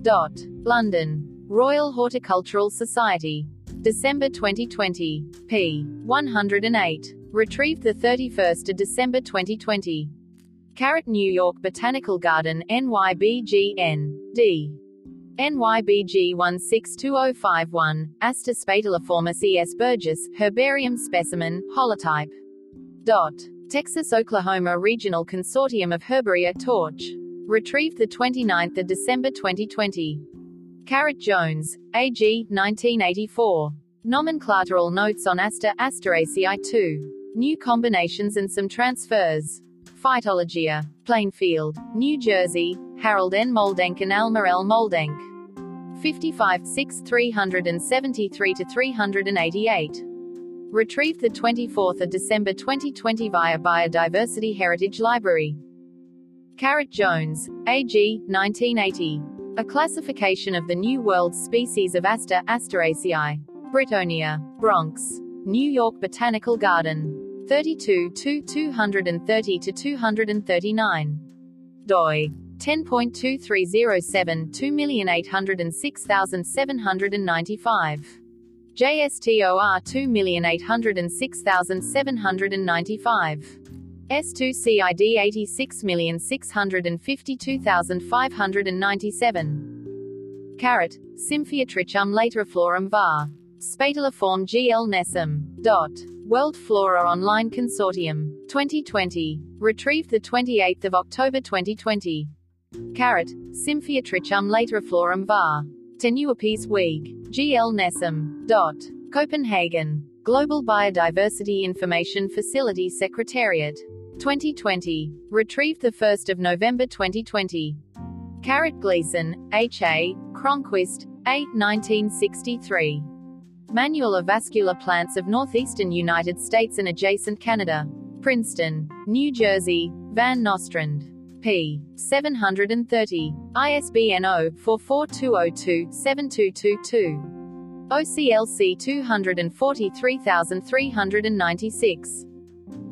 Dot. London. Royal Horticultural Society. December 2020. p. 108. Retrieved 31 December 2020. Caret New York Botanical Garden NYBGN. D. NYBG 162051, Aster spataliformis E.S. Burgess, Herbarium Specimen, Holotype. Dot. Texas Oklahoma Regional Consortium of Herbaria Torch. Retrieved 29 December 2020. Caret Jones, AG, 1984. Nomenclatural notes on Aster, Asteraceae 2. New combinations and some transfers. Phytologia. Plainfield, New Jersey, Harold N. Moldenke and Alma L. Moldenke. 55 6 373 to 388. Retrieved the 24th of December 2020 via Biodiversity Heritage Library. Caret Jones, AG, 1980. A classification of the New World species of Aster, Asteraceae. Brittonia, Bronx. New York Botanical Garden. 32 2 230 to 239. doi. 10.2307 2806795. JSTOR 2806795. S2CID 86652597. Caret, Symphyotrichum lateriflorum var. Spataliform GL Nesom. Dot. World Flora Online Consortium. 2020. Retrieved 28 October 2020. Caret, Symphyotrichum lateriflorum var. Tenuipes Weig. GL Nesom. Dot. Copenhagen. Global Biodiversity Information Facility Secretariat. 2020. Retrieved 1 November 2020. Caret Gleason, H.A., Cronquist, A. 1963. Manual of Vascular Plants of Northeastern United States and Adjacent Canada. Princeton, New Jersey, Van Nostrand. P. 730. ISBN 0-44202-7222. OCLC 243396.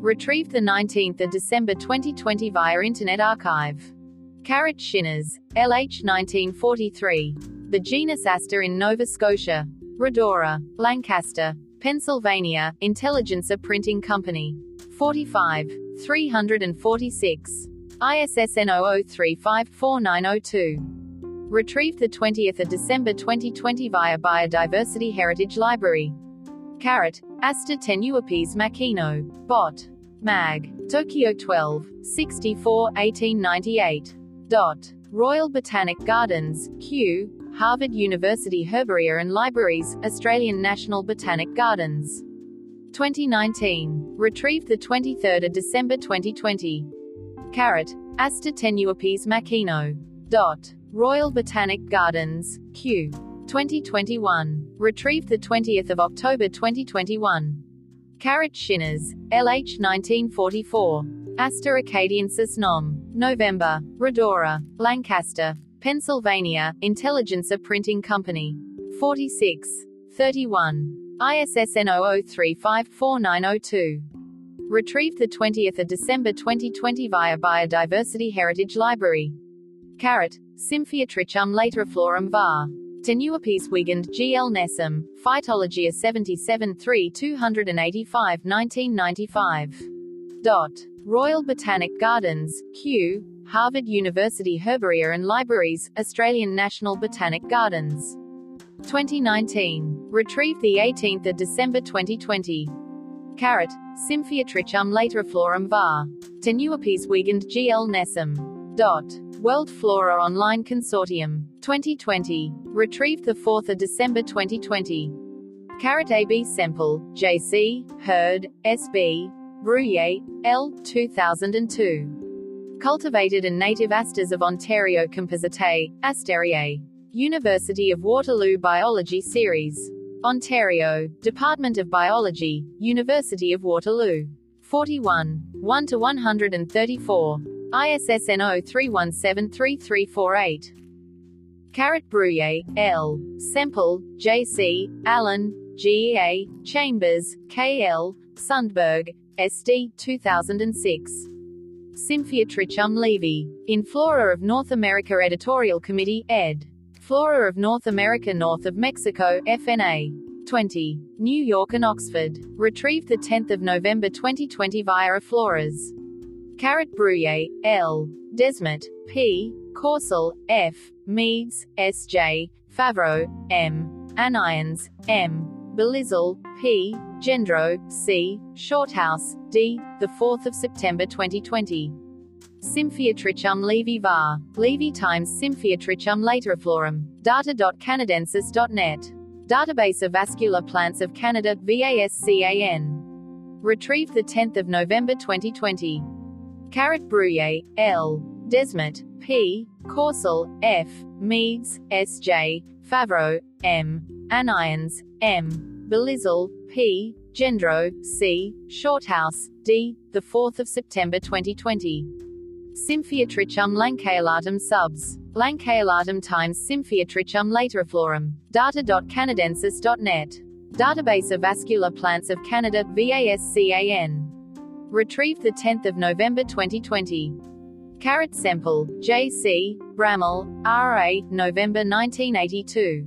Retrieved 19 December 2020 via Internet Archive. Caret Shinners, LH 1943. The genus Aster in Nova Scotia. Rhodora, Lancaster, Pennsylvania, Intelligencer Printing Company. 45. 346. ISSN 00354902. Retrieved 20 December 2020 via Biodiversity Heritage Library. Caret, Aster tenuipes Makino. Bot. Mag. Tokyo 12, 64, 1898. Dot. Royal Botanic Gardens, Kew, Harvard University Herbaria and Libraries, Australian National Botanic Gardens. 2019. Retrieved 23 December 2020. Caret. Aster tenuipes Makino. Dot. Royal Botanic Gardens, Kew. 2021. Retrieved the 20 October 2021. Caret Shinners, LH 1944. Aster acadiensis nom. November. Rhodora, Lancaster, Pennsylvania, Intelligencer Printing Company. 46. 31. ISSN 00354902. Retrieved 20 December 2020 via Biodiversity Heritage Library. Caret, Symphyotrichum lateriflorum var. Tenuipes Wiegand G. L. Nesom, Phytologia 77 3 285 1995. Dot. Royal Botanic Gardens, Kew, Harvard University Herbaria and Libraries, Australian National Botanic Gardens. 2019. Retrieved 18 December 2020. Caret, Symphyotrichum lateriflorum var. Tenuipes Wiegand G. L. Nesom. Dot. World Flora Online Consortium. 2020. Retrieved 4 December 2020. Caret AB Semple, JC, Hurd, SB, Brouillet, L. 2002. Cultivated and native asters of Ontario Compositae, Astereae. University of Waterloo Biology Series. Ontario, Department of Biology, University of Waterloo. 41. 1 to 134. ISSN 03173348. Caret Brouillet, L. Semple, J.C., Allen, G.A., Chambers, K.L., Sundberg, SD 2006. Symphyotrichum laeve. In Flora of North America Editorial Committee, ed. Flora of North America North of Mexico, FNA. 20. New York and Oxford. Retrieved 10 November 2020 via Floras. Caret Brouillet, L. Desmet, P. Corsell, F. Meads, S. J. Favreau, M. Anions, M. Belizal, P. Gendreau, C. Shorthouse, D. The 4th of September 2020. Symphyotrichum laeve var. Laeve times Symphyotrichum lateriflorum. Data.canadensys.net. Database of Vascular Plants of Canada, VASCAN. Retrieved 10 November 2020. Caret Brouillet, L. Desmet, P. Corsell, F. Meads, S. J. Favreau, M. Anions, M. Belizal, P. Gendreau, C. Shorthouse, D. The 4th of September 2020. Symphyotrichum lanceolatum subs. Lanceolatum times Symphyotrichum lateriflorum. Data.canadensys.net. Database of Vascular Plants of Canada, VASCAN. Retrieved 10 November 2020. Caret Semple, J.C., Bramall, R.A., November 1982.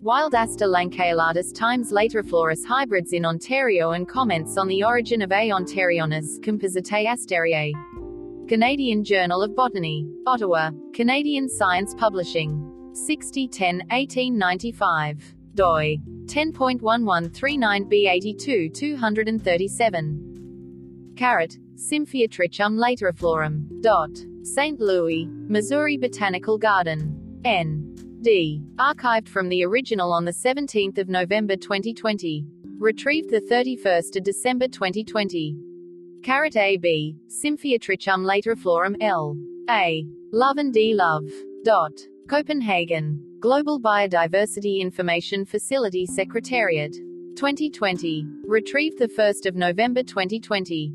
Wild Aster lanceolatus times Lateriflorus hybrids in Ontario and comments on the origin of A. ontarionis, Compositae Astereae. Canadian Journal of Botany. Ottawa. Canadian Science Publishing. 6010 1895. doi. 10.1139b82 237. Caret. Symphyotrichum lateriflorum. Dot. St. Louis, Missouri Botanical Garden. N. D. Archived from the original on the 17th of November 2020. Retrieved the 31st of December 2020. Caret AB. Symphyotrichum lateriflorum L. A. Love and D. Love. Dot. Copenhagen. Global Biodiversity Information Facility Secretariat. 2020. Retrieved the 1st of November 2020.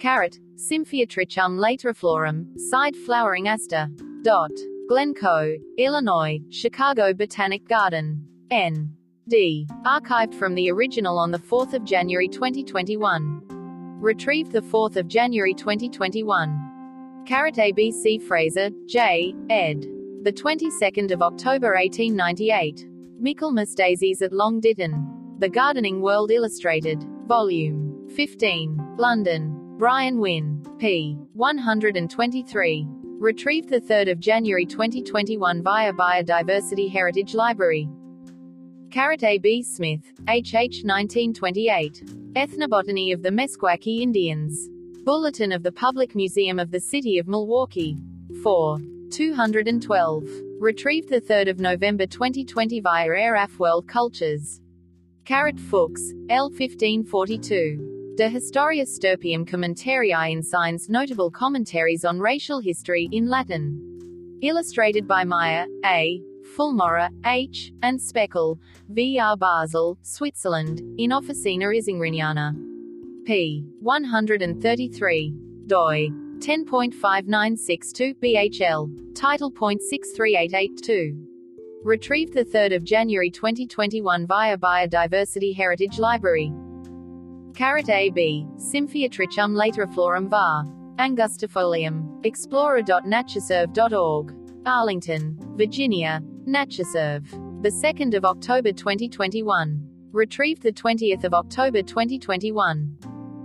Caret. Symphyotrichum lateriflorum, side flowering aster. Dot. Glencoe, Illinois, Chicago Botanic Garden. N. D. Archived from the original on the 4th of January 2021. Retrieved the 4th of January 2021. Caret ABC Fraser, J. ed. The 22nd of October 1898. Michaelmas Daisies at Long Ditton. The Gardening World Illustrated. Volume 15. London. Brian Wynne. p. 123. Retrieved 3 January 2021 via Biodiversity Heritage Library. Caret A. B. Smith, H. H. 1928. Ethnobotany of the Meskwaki Indians. Bulletin of the Public Museum of the City of Milwaukee. 4. 212. Retrieved 3 November 2020 via eHRAF World Cultures. Caret Fuchs, L. 1542. De Historia Stirpium Commentarii Insignes Notable Commentaries on Racial History, in Latin. Illustrated by Meyer, A. Fulmora, H., and Speckle, V. R. Basel, Switzerland, in Officina Isingriana. p. 133. doi. 10.5962 BHL. Title point 63882. Retrieved 3 January 2021 via Biodiversity Heritage Library. Caret AB, Symphyotrichum lateriflorum var. Angustifolium. Explorer.natureserve.org. Arlington, Virginia. Natureserve. the 2nd of October 2021. Retrieved the 20th of October 2021.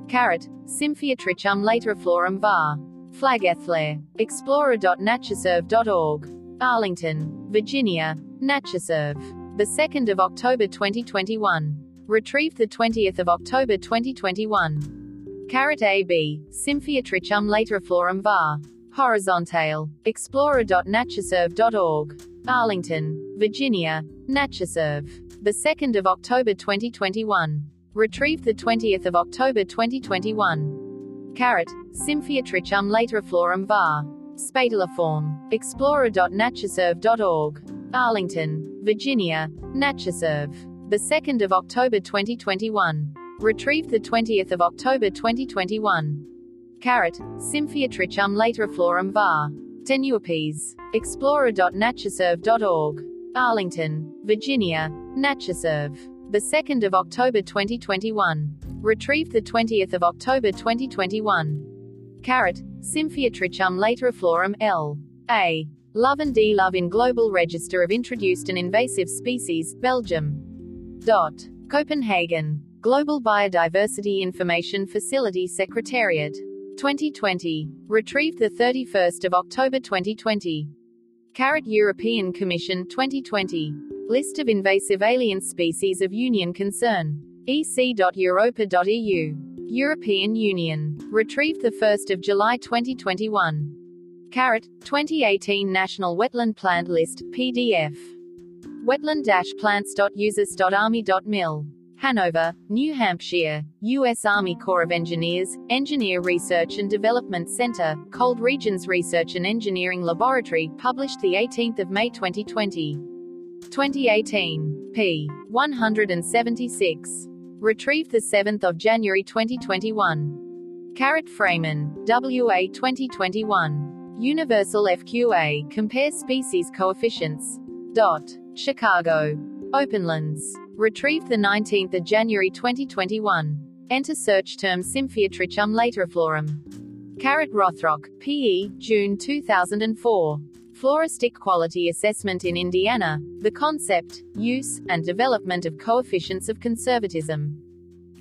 Caret, Symphyotrichum lateriflorum var. Flagellare. Explorer.natureserve.org. Arlington, Virginia. NatureServe. The 2nd of October 2021. Retrieved the 20th of October 2021. Caret AB, Symphyotrichum lateriflorum var. Horizontale. Explorer.natureserve.org. Arlington, Virginia. NatureServe. The 2nd of October 2021. Retrieved the 20th of October 2021. Caret, Symphyotrichum lateriflorum var. Spataliform. Explorer.natureserve.org. Arlington, Virginia. NatureServe. The 2nd of October 2021. Retrieved the 20th of October 2021. Caret, Symphyotrichum lateriflorum var. Tenuipes. Explorer.natureserve.org. Arlington, Virginia. NatureServe. The 2nd of October 2021. Retrieved the 20th of October 2021. Caret, Symphyotrichum lateriflorum L. A. Love and D. Love in Global Register of Introduced and Invasive Species, Belgium. Dot. Copenhagen. Global Biodiversity Information Facility Secretariat. 2020. Retrieved the 31st of October 2020. Caret European Commission 2020. List of invasive alien species of Union concern. ec.europa.eu. European Union. Retrieved the 1st of July 2021. Caret 2018 National Wetland Plant List PDF. Wetland-plants.users.army.mil. Hanover, New Hampshire, U.S. Army Corps of Engineers, Engineer Research and Development Center, Cold Regions Research and Engineering Laboratory, published the 18th of May 2020. 2018. p. 176. Retrieved the 7th of January 2021. Caret Freeman, WA 2021. Universal FQA, compare species coefficients. Dot. Chicago. Openlands. Retrieved the 19th of January 2021. Enter search term Symphyotrichum lateriflorum. Caret Rothrock, PE, June 2004. Floristic Quality Assessment in Indiana, the concept, use, and development of coefficients of conservatism.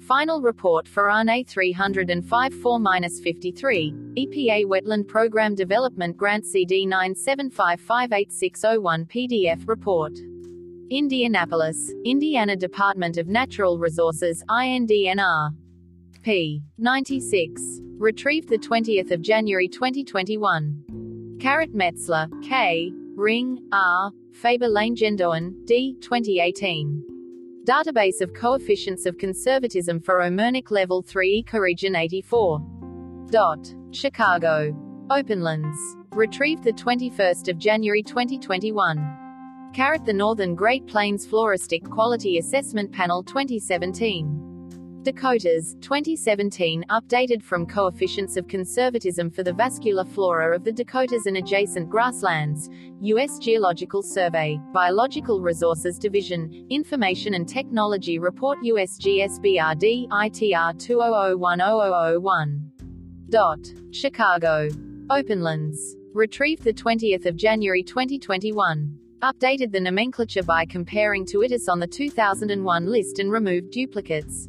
Final report for RNA 305 4-53, EPA Wetland Program Development Grant CD 975586001 PDF report. Indianapolis, Indiana Department of Natural Resources, INDNR. p. 96. Retrieved the 20th of January 2021. Caret Metzler, K. Ring, R. Faber Langendoen, D. 2018. Database of coefficients of conservatism for Omernik Level 3 Ecoregion 84. Dot. Chicago. Openlands. Retrieved the 21st of January 2021. Caret the Northern Great Plains Floristic Quality Assessment Panel 2017. Dakotas, 2017, updated from Coefficients of Conservatism for the Vascular Flora of the Dakotas and Adjacent Grasslands, U.S. Geological Survey, Biological Resources Division, Information and Technology Report USGSBRD, ITR 200100001. Dot. Chicago. Openlands. Retrieved the 20th of January 2021. Updated the nomenclature by comparing to ITIS on the 2001 list and removed duplicates.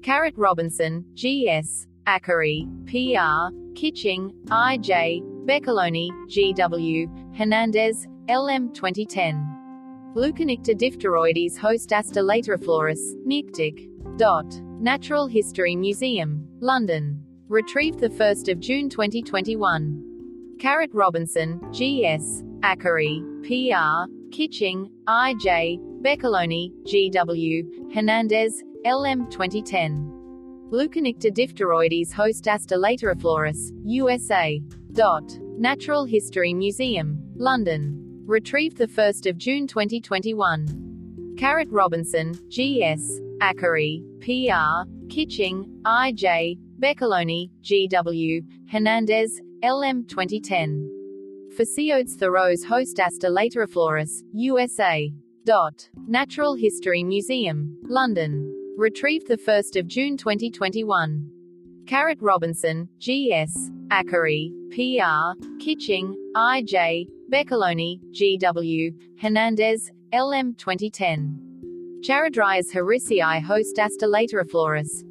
Caret Robinson, G.S., Ackery, P.R., Kitching, I.J., Beccaloni, G.W., Hernandez, L.M. 2010. Leuconycta diphteroides host Aster lateriflorus, Nearctic. Dot. Natural History Museum, London. Retrieved 1 June 2021. Caret Robinson, G.S., Ackery, PR, Kitching, I.J., Beccaloni, G.W., Hernandez, L.M. 2010. Leuconycta diphteroides host Aster lateriflorus, USA. Dot. Natural History Museum, London. Retrieved 1 June 2021. Caret Robinson, G.S., Ackery, PR, Kitching, I.J., Beccaloni, G.W., Hernandez, L.M. 2010. Phyciodes tharos host Aster lateriflorus, USA. Dot. Natural History Museum, London. Retrieved 1 June 2021. Caret Robinson, G.S., Ackery, P.R., Kitching, I.J., Beccaloni, G.W., Hernandez, LM 2010. Charidryas harrisii host Aster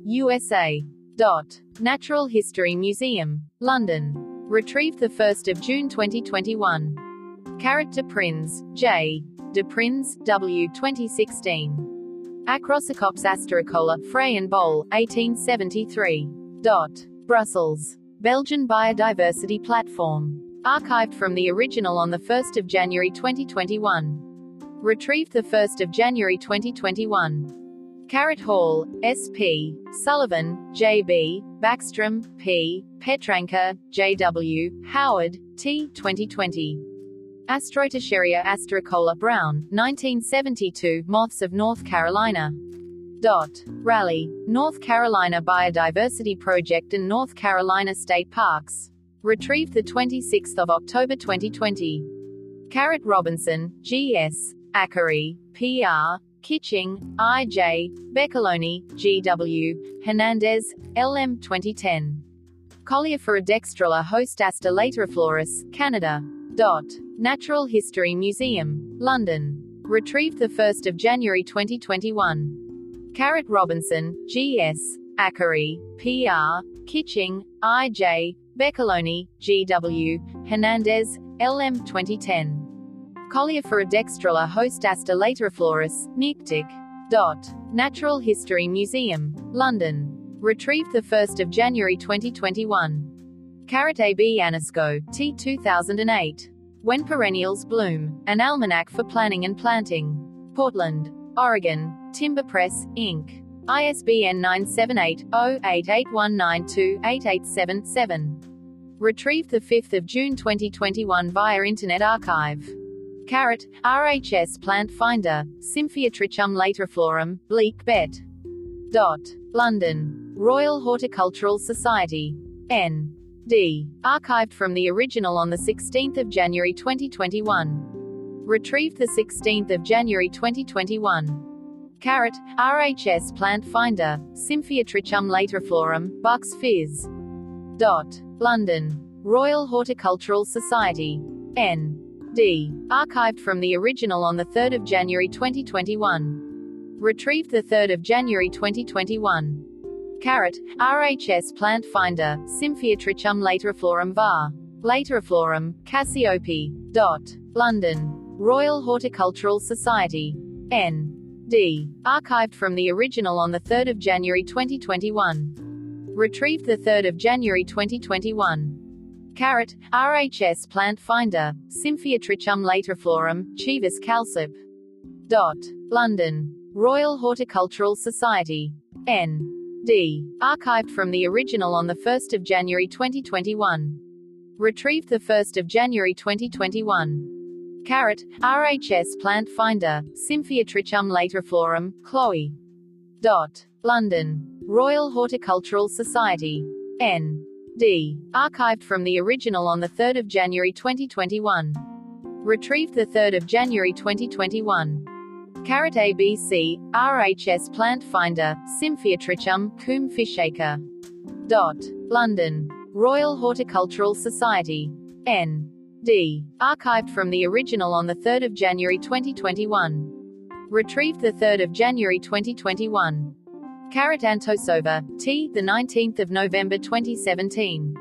USA. Dot. Natural History Museum, London. Retrieved 1 June 2021. Character de Prins, J. De Prins, W. 2016. Acrocercops astericola, Frey and Boll, 1873. Dot. Brussels. Belgian Biodiversity Platform. Archived from the original on 1 January 2021. Retrieved 1 January 2021. Caret Hall, S.P., Sullivan, J.B., Backstrom, P., Petranka, J.W., Howard, T. 2020. Astrotischeria astericola Brown, 1972, Moths of North Carolina. Dot. Raleigh, North Carolina Biodiversity Project and North Carolina State Parks. Retrieved 26 October 2020. Caret Robinson, G.S. Ackery, P.R. Kitching, I.J. Beccaloni, G.W. Hernandez, L.M. 2010. Coleophora dextrella host Aster lateriflorus, Canada. Dot. Natural History Museum, London. Retrieved 1 January 2021. Caret Robinson, G.S. Ackery, P.R. Kitching, I.J. Beccaloni, G.W. Hernandez, L.M. 2010. Coleophora dextrella host Aster lateriflorus, Pnictic. Dot. Natural History Museum, London. Retrieved 1 January 2021. Caret AB Anisco, T 2008. When Perennials Bloom, an almanac for planning and planting. Portland, Oregon, Timber Press, Inc. ISBN 978-0-88192-8877. Retrieved 5 June 2021 via Internet Archive. Caret, RHS Plant Finder, Trichum lateriflorum, Bleke Bet. Dot. London. Royal Horticultural Society. N. D. Archived from the original on 16 January 2021. Retrieved 16 January 2021. Caret, RHS Plant Finder, Trichum lateriflorum, Bucks Fizz. Dot. London. Royal Horticultural Society. N. D. Archived from the original on 3 January 2021. Retrieved 3 January 2021. Caret, RHS Plant Finder, Trichum lateriflorum var. Lateriflorum, Cassiope. Dot. London. Royal Horticultural Society. N. D. Archived from the original on 3 January 2021. Retrieved 3 January 2021. Caret, RHS Plant Finder, Trichum lateriflorum, Chivas calcip. Dot. London. Royal Horticultural Society. N. D. Archived from the original on 1 January 2021. Retrieved 1 January 2021. Caret, RHS Plant Finder, Trichum lateriflorum, Chloe. Dot. London. Royal Horticultural Society. N. D. Archived from the original on 3 January 2021. Retrieved 3 January 2021. Caret ABC, RHS Plant Finder, Trichum, Coombe Fishacre. Dot. London. Royal Horticultural Society. N. D. Archived from the original on 3 January 2021. Retrieved 3 January 2021. Caret Antosova, T. The 19th of November 2017.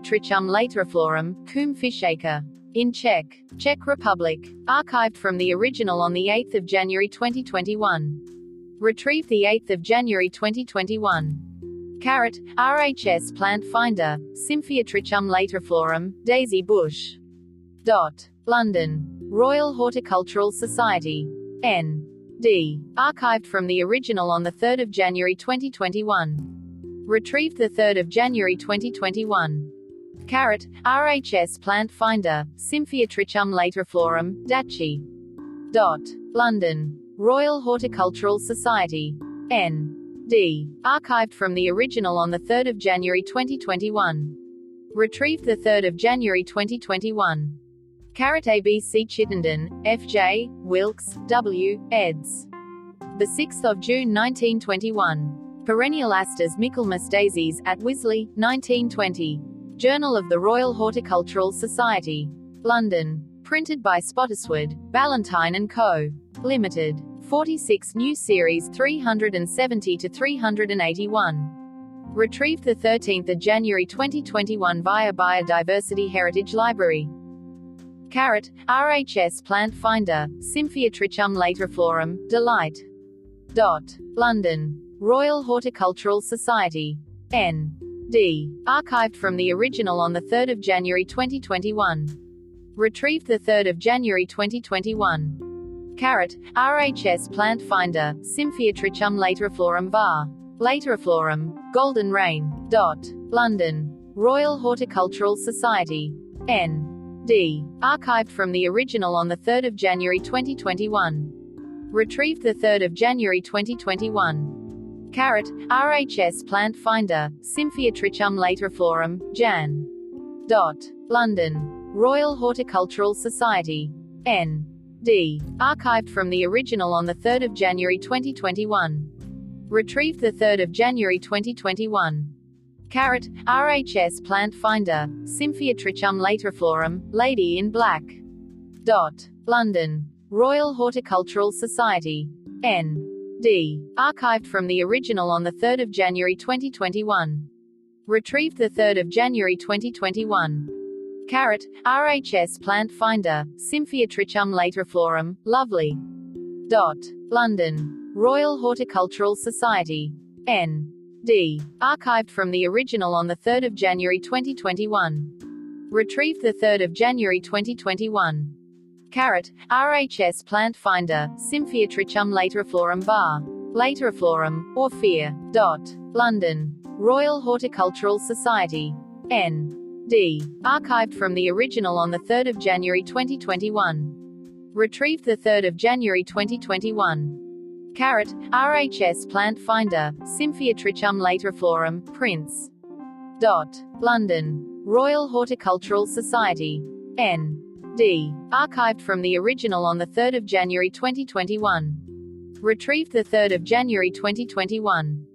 Trichum lateriflorum, Coombe Fishacre. In Czech, Czech Republic. Archived from the original on the 8th of January 2021. Retrieved the 8th of January 2021. Caret, RHS Plant Finder, Trichum lateriflorum, Daisy Bush. Dot. London. Royal Horticultural Society. N. D. Archived from the original on 3 January 2021. Retrieved 3 January 2021. Caret, RHS Plant Finder, Trichum lateriflorum, Datschi. Dot. London. Royal Horticultural Society. N. D. Archived from the original on 3 January 2021. Retrieved 3 January 2021. Caret ABC Chittenden, F.J., Wilkes, W., eds. The 6th of June 1921. Perennial Asters Michaelmas Daisies, at Wisley, 1920. Journal of the Royal Horticultural Society. London. Printed by Spottiswood, Ballantyne & Co. Limited. 46 new series 370 to 381. Retrieved 13 January 2021 via Biodiversity Heritage Library. Caret, RHS Plant Finder, Symphyotrichum lateriflorum, Delight. Dot. London. Royal Horticultural Society. N. D. Archived from the original on 3 January 2021. Retrieved 3 January 2021. Caret, RHS Plant Finder, Symphyotrichum lateriflorum var. Lateriflorum, Golden Rain. Dot. London. Royal Horticultural Society. N. D. Archived from the original on 3 January 2021. Retrieved 3 January 2021. Caret, RHS Plant Finder, Symphyotrichum lateriflorum, Jan. Dot. London. Royal Horticultural Society. N. D. Archived from the original on 3 January 2021. Retrieved 3 January 2021. Caret, RHS Plant Finder, Symphyotrichum lateriflorum, Lady in Black. Dot. London. Royal Horticultural Society. N. D. Archived from the original on 3 January 2021. Retrieved 3 January 2021. Caret, RHS Plant Finder, Symphyotrichum lateriflorum, Lovely. Dot. London. Royal Horticultural Society. N. D. Archived from the original on 3 January 2021. Retrieved 3 January 2021. Caret, RHS Plant Finder, Symphyotrichum lateriflorum var. Lateriflorum, or fear. Dot. London. Royal Horticultural Society. N. D. Archived from the original on 3 January 2021. Retrieved 3 January 2021. Caret, RHS Plant Finder, Symphyotrichum lateriflorum, Prince. Dot. London. Royal Horticultural Society. N. D. Archived from the original on 3 January 2021. Retrieved 3 January 2021.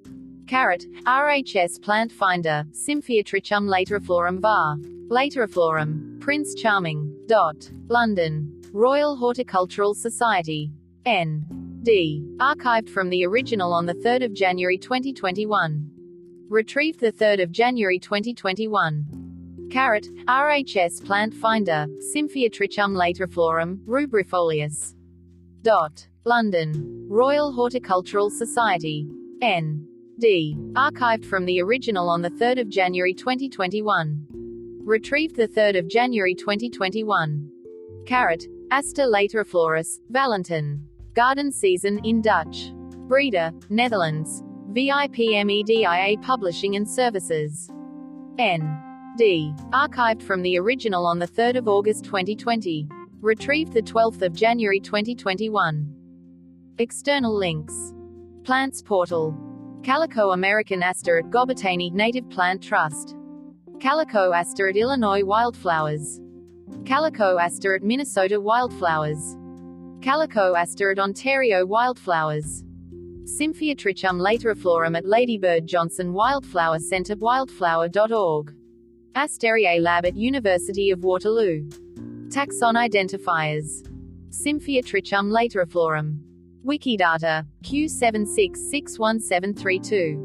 Caret, RHS Plant Finder, Symphyotrichum lateriflorum var. Lateriflorum, Prince Charming. Dot. London. Royal Horticultural Society. N. D. Archived from the original on 3 January 2021. Retrieved 3 January 2021. Caret, RHS Plant Finder, Symphyotrichum lateriflorum, rubrifolius. Dot. London. Royal Horticultural Society. N. D. Archived from the original on 3 January 2021. Retrieved 3 January 2021. Caret, Aster lateriflorus, Valentin. Garden season in Dutch. Breeder, Netherlands. VIPMEDIA Publishing and Services. N. D. Archived from the original on 3 August 2020. Retrieved 12 January 2021. External links. Plants Portal. Calico American Aster at Gobotany Native Plant Trust. Calico Aster at Illinois Wildflowers. Calico Aster at Minnesota Wildflowers. Calico aster at Ontario Wildflowers. Symphyotrichum lateriflorum at Ladybird Johnson Wildflower Centre wildflower.org. Astereae Lab at University of Waterloo. Taxon identifiers. Symphyotrichum lateriflorum. Wikidata, Q76611732.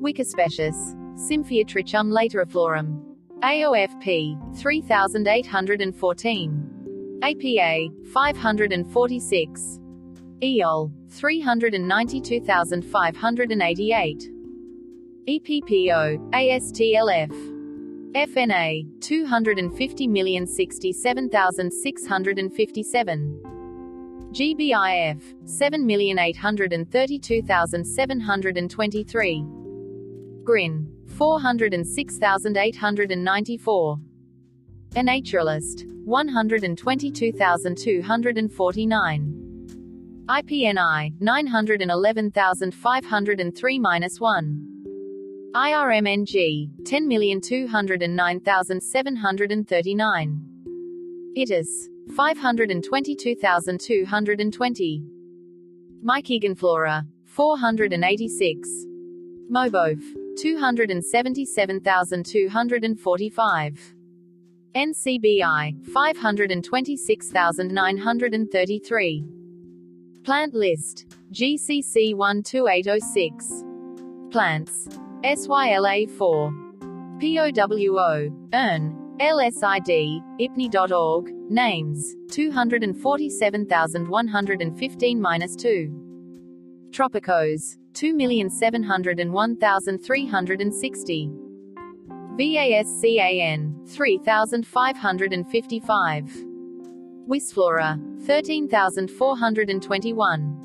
Wikispecies. Symphyotrichum lateriflorum. AOFP, 3814. APA 546. EOL 392,588. EPPO ASTLF FNA 250,067,657. GBIF 7,832,723. GRIN 406,894. iNaturalist 122,249. IPNI 911,503-1. IRMNG 10,209,739. ITIS 522,220. MichiganFlora 486. MOBOF 277,245. NCBI 526933. Plant list GCC 12806. Plants SYLA 4. POWO EARN LSID IPNI.org Names 247,115 2. Tropicos 2,701,360. VASCAN 3,555. Wisflora 13,421.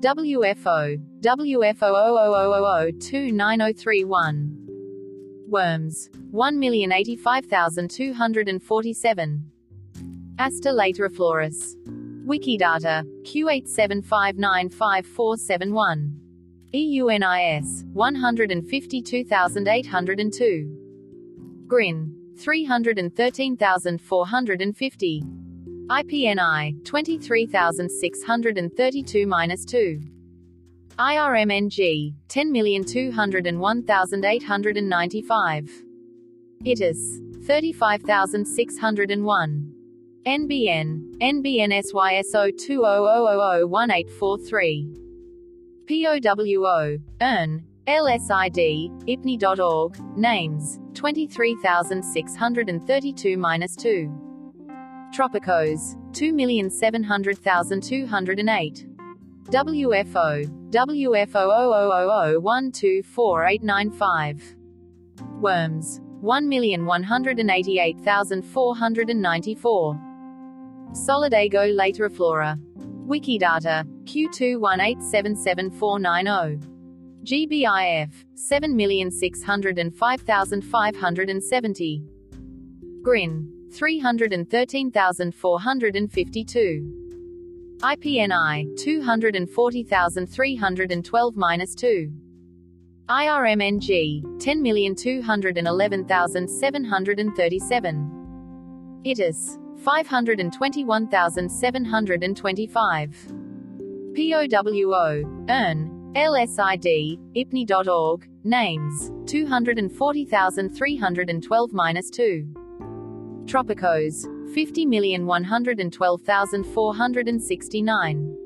WFO WFO 000002931. Worms 1,085,247. Aster lateriflorus. Wikidata Q8759541. EUNIS 152802. GRIN 313450. IPNI 23632 2. IRMNG 10201895. ITIS 35601. NBN, NBN SYSO 2000001843. POWO, EARN, LSID, IPNI.org, names, 23,632 2. Tropicos, 2,700,208. WFO, WFO 00001248995. Worms, 1,188,494. Solidago lateriflora. Wikidata, Q2187740. GBIF, 7,605,570. GRIN, 313,452. IPNI, 240,312 2. IRMNG, 10,211,737. ITIS, 521,725. POWO, EARN, LSID, IPNI.org, names, 240,312 2. Tropicos, 50,112,469.